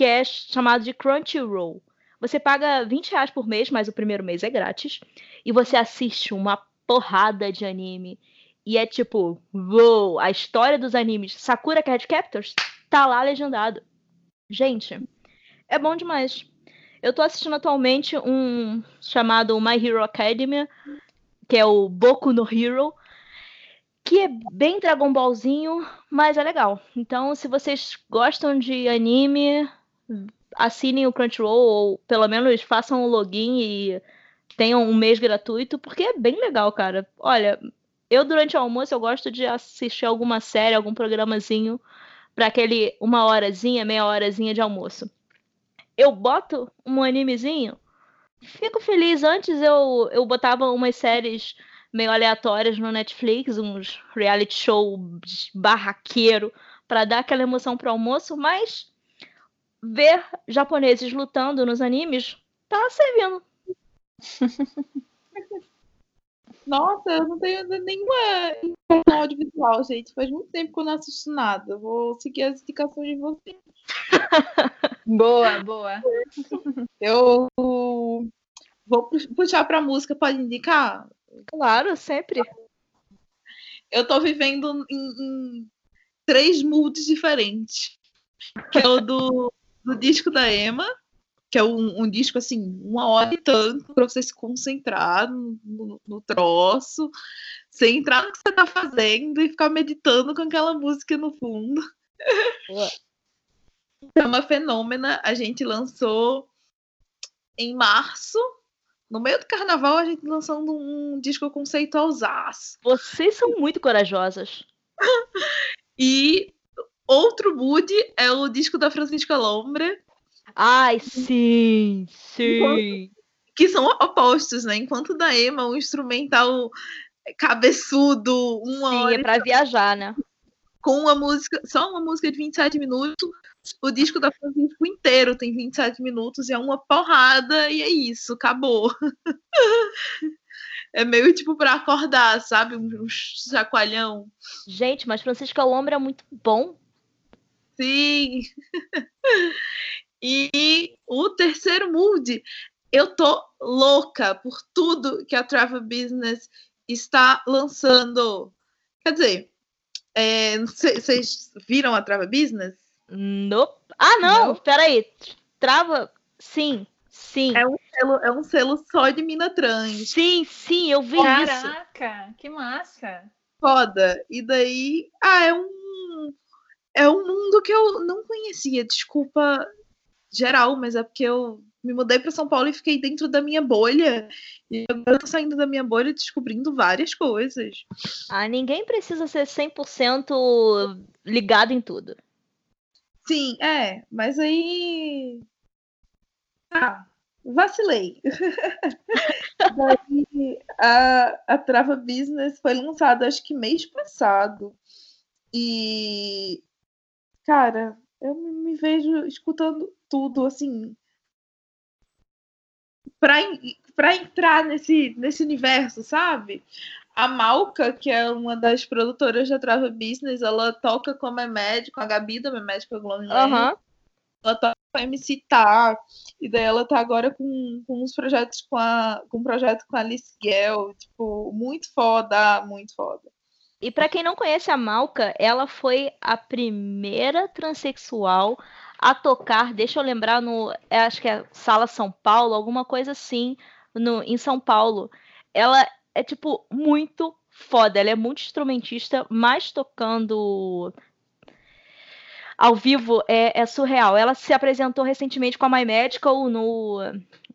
que é chamado de Crunchyroll. Você paga 20 reais por mês, mas o primeiro mês é grátis. E você assiste uma porrada de anime. E é tipo, uou, a história dos animes. Sakura Card Captors tá lá legendado. Gente, é bom demais. Eu tô assistindo atualmente um chamado My Hero Academia, que é o Boku no Hero, que é bem Dragon Ballzinho, mas é legal. Então, se vocês gostam de anime, assinem o Crunchyroll ou pelo menos façam o login e tenham um mês gratuito, porque é bem legal, cara. Olha, eu durante o almoço eu gosto de assistir alguma série, algum programazinho para aquele uma horazinha, meia horazinha de almoço. Eu boto um animezinho, fico feliz. Antes eu, eu botava umas séries meio aleatórias no Netflix, uns reality show barraqueiro para dar aquela emoção pro almoço, mas ver japoneses lutando nos animes tá servindo. Nossa, eu não tenho nenhuma audiovisual, gente. Faz muito tempo que eu não assisto nada. Vou seguir as indicações de vocês. boa, boa. Eu vou puxar pra música, pode indicar? Claro, sempre. Eu tô vivendo em, em três moods diferentes. Que é o do do disco da Emma, que é um, um, disco assim, uma hora e tanto para você se concentrar no, no, no, troço, sem entrar no que você tá fazendo e ficar meditando com aquela música no fundo. é uma fenômena. A gente lançou em março. No meio do carnaval, a gente lançando um disco conceitualzaço. Vocês são muito corajosas. e Outro mood é o disco da Francisca Lombre. Ai, sim, sim. que são opostos, né? Enquanto da Emma, um instrumental cabeçudo, uma sim, hora. é pra viajar, né? Com uma música, só uma música de 27 minutos. O disco da Francisco inteiro tem 27 minutos e é uma porrada, e é isso, acabou. é meio tipo para acordar, sabe? Um chacoalhão. Gente, mas Francisca Lombre é muito bom. Sim! e o terceiro mood, eu tô louca por tudo que a Travel Business está lançando. Quer dizer, vocês é, viram a Travel Business? Nope. Ah, não, não. peraí. Trava. Sim, sim. É um, selo, é um selo só de mina trans. Sim, sim, eu vi Caraca, isso. Caraca, que massa. Foda. E daí. Ah, é um é um mundo que eu não conhecia, desculpa geral, mas é porque eu me mudei para São Paulo e fiquei dentro da minha bolha. E agora eu tô saindo da minha bolha descobrindo várias coisas. Ah, ninguém precisa ser 100% ligado em tudo. Sim, é, mas aí. Ah, vacilei. Daí, a, a Trava Business foi lançada acho que mês passado. E cara, eu me vejo escutando tudo, assim. Pra, pra entrar nesse, nesse universo, sabe? A Malca, que é uma das produtoras da Trava Business, ela toca com a Memed, com a Gabi da Memed, com a Glowing uhum. Ela toca com a MC Tá. E daí ela tá agora com, com uns projetos com a com um projeto com a Alice Gell, tipo, muito foda, muito foda. E para quem não conhece a Malca, ela foi a primeira transexual a tocar, deixa eu lembrar no, é, acho que é Sala São Paulo, alguma coisa assim, no em São Paulo. Ela é tipo muito foda, ela é muito instrumentista, mas tocando ao vivo é, é, surreal. Ela se apresentou recentemente com a My Medical no,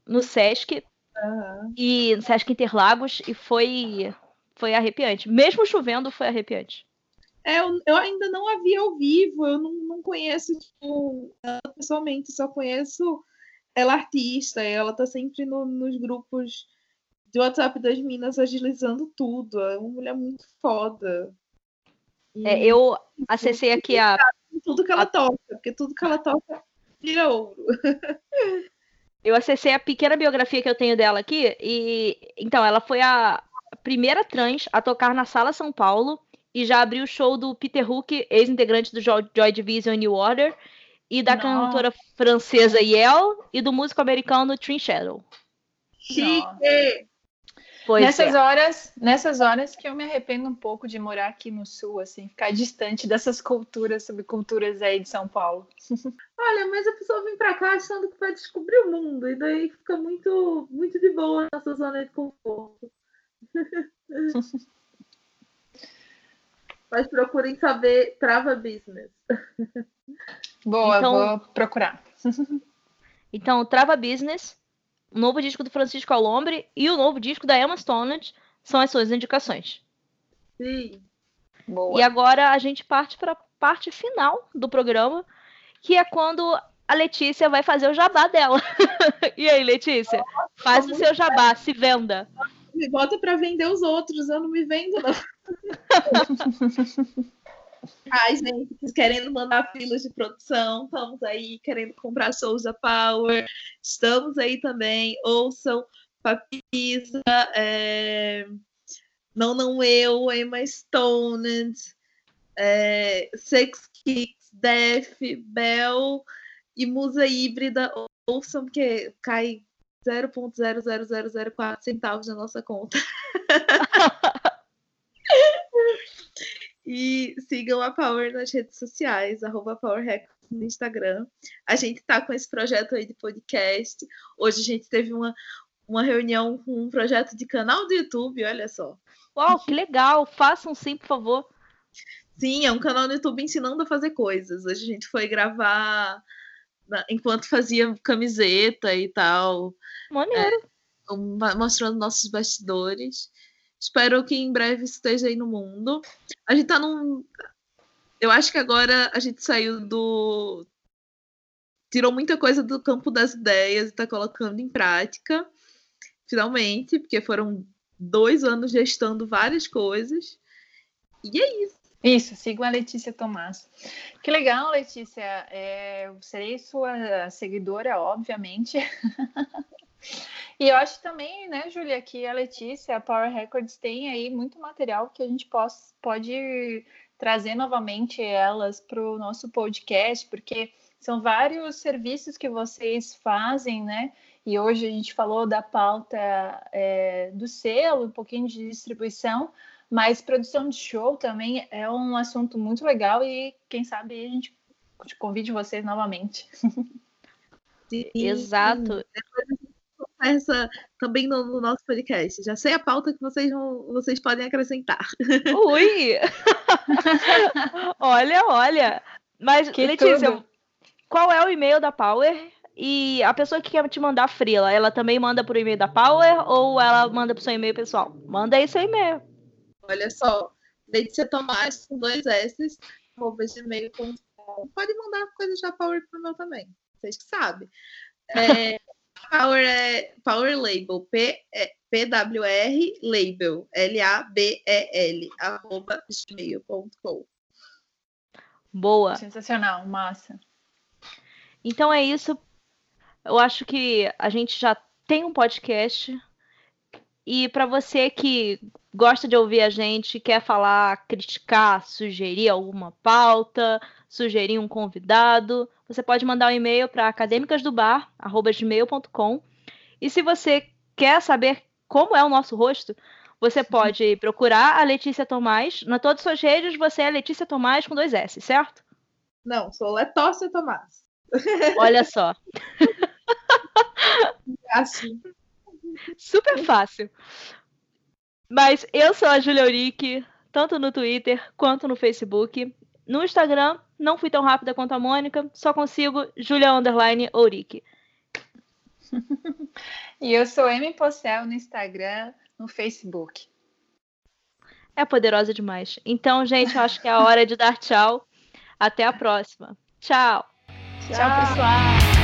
no Sesc. Uhum. E no Sesc Interlagos e foi foi arrepiante. Mesmo chovendo, foi arrepiante. É, eu, eu ainda não a vi ao vivo, eu não, não conheço tipo, ela pessoalmente, só conheço ela artista, ela tá sempre no, nos grupos de WhatsApp das Minas agilizando tudo. É uma mulher muito foda. E, é, eu acessei aqui a tudo que ela a... toca, porque tudo que ela toca vira ouro. eu acessei a pequena biografia que eu tenho dela aqui e então ela foi a primeira trans a tocar na Sala São Paulo e já abriu o show do Peter Hook, ex-integrante do Joy Division New Order, e da Nossa. cantora francesa Yel e do músico americano Trin Shadow. Chique! Pois nessas é. horas, nessas horas que eu me arrependo um pouco de morar aqui no sul, assim, ficar distante dessas culturas, subculturas aí de São Paulo. Olha, mas a pessoa vem para cá achando que vai descobrir o mundo e daí fica muito, muito de boa nessa zona de conforto. mas procurem saber Trava Business. Boa, então, vou procurar. então, Trava Business o novo disco do Francisco Alombre e o novo disco da Emma Stone são as suas indicações. Sim. Boa. E agora a gente parte para a parte final do programa, que é quando a Letícia vai fazer o jabá dela. e aí, Letícia? Faz o seu jabá, se venda. Me bota para vender os outros, eu não me vendo, não. Ai, gente, querendo mandar filas de produção, estamos aí querendo comprar Souza Power, estamos aí também, ouçam Papisa, é... Não Não Eu, Emma Stone, é... Sex Kicks, Def, Bell e Musa Híbrida, ouçam porque cai 0.00004 centavos na nossa conta. E sigam a Power nas redes sociais, arroba Power no Instagram. A gente está com esse projeto aí de podcast. Hoje a gente teve uma, uma reunião com um projeto de canal do YouTube, olha só. Uau, que legal! Façam sim, por favor. Sim, é um canal no YouTube ensinando a fazer coisas. Hoje a gente foi gravar enquanto fazia camiseta e tal. Maneiro. É, mostrando nossos bastidores. Espero que em breve esteja aí no mundo. A gente tá num. Eu acho que agora a gente saiu do. Tirou muita coisa do campo das ideias e tá colocando em prática, finalmente, porque foram dois anos gestando várias coisas. E é isso. Isso, sigam a Letícia Tomás. Que legal, Letícia. É, eu serei sua seguidora, obviamente. E eu acho também, né, Júlia, que a Letícia, a Power Records, tem aí muito material que a gente pode, pode trazer novamente elas para o nosso podcast, porque são vários serviços que vocês fazem, né? E hoje a gente falou da pauta é, do selo, um pouquinho de distribuição, mas produção de show também é um assunto muito legal e quem sabe a gente convide vocês novamente. Sim, Exato. Depois conversa também no, no, nosso podcast. Já sei a pauta que vocês, vão, vocês podem acrescentar. Ui! olha, olha. Mas, que Letícia, tudo. qual é o e-mail da Power? E a pessoa que quer te mandar frila, ela também manda por e-mail da Power ou ela manda pro seu e-mail pessoal? Manda aí seu e-mail. Olha só, Letícia Tomás com dois S, arroba gmail.com. Pode mandar coisas da Power pro meu também. Vocês que sabem. É, Power é Power Label, P, é, PWR Label, L-A-B-E-L, arroba gmail.com. Boa. Sensacional, massa. Então é isso. Eu acho que a gente já tem um podcast. E para você que gosta de ouvir a gente, quer falar, criticar, sugerir alguma pauta, sugerir um convidado, você pode mandar um e-mail para acadêmicasdobar@gmail.com. E se você quer saber como é o nosso rosto, você pode procurar a Letícia Tomás. Na todas as suas redes, você é Letícia Tomás com dois S, certo? Não, sou Letócia Tomás. Olha só. Assim. Super fácil. Mas eu sou a Julia Uric, tanto no Twitter quanto no Facebook. No Instagram, não fui tão rápida quanto a Mônica, só consigo Julia Underline Ourique. e eu sou M Possel no Instagram, no Facebook. É poderosa demais. Então, gente, eu acho que é a hora de dar tchau. Até a próxima. Tchau. Tchau, tchau pessoal.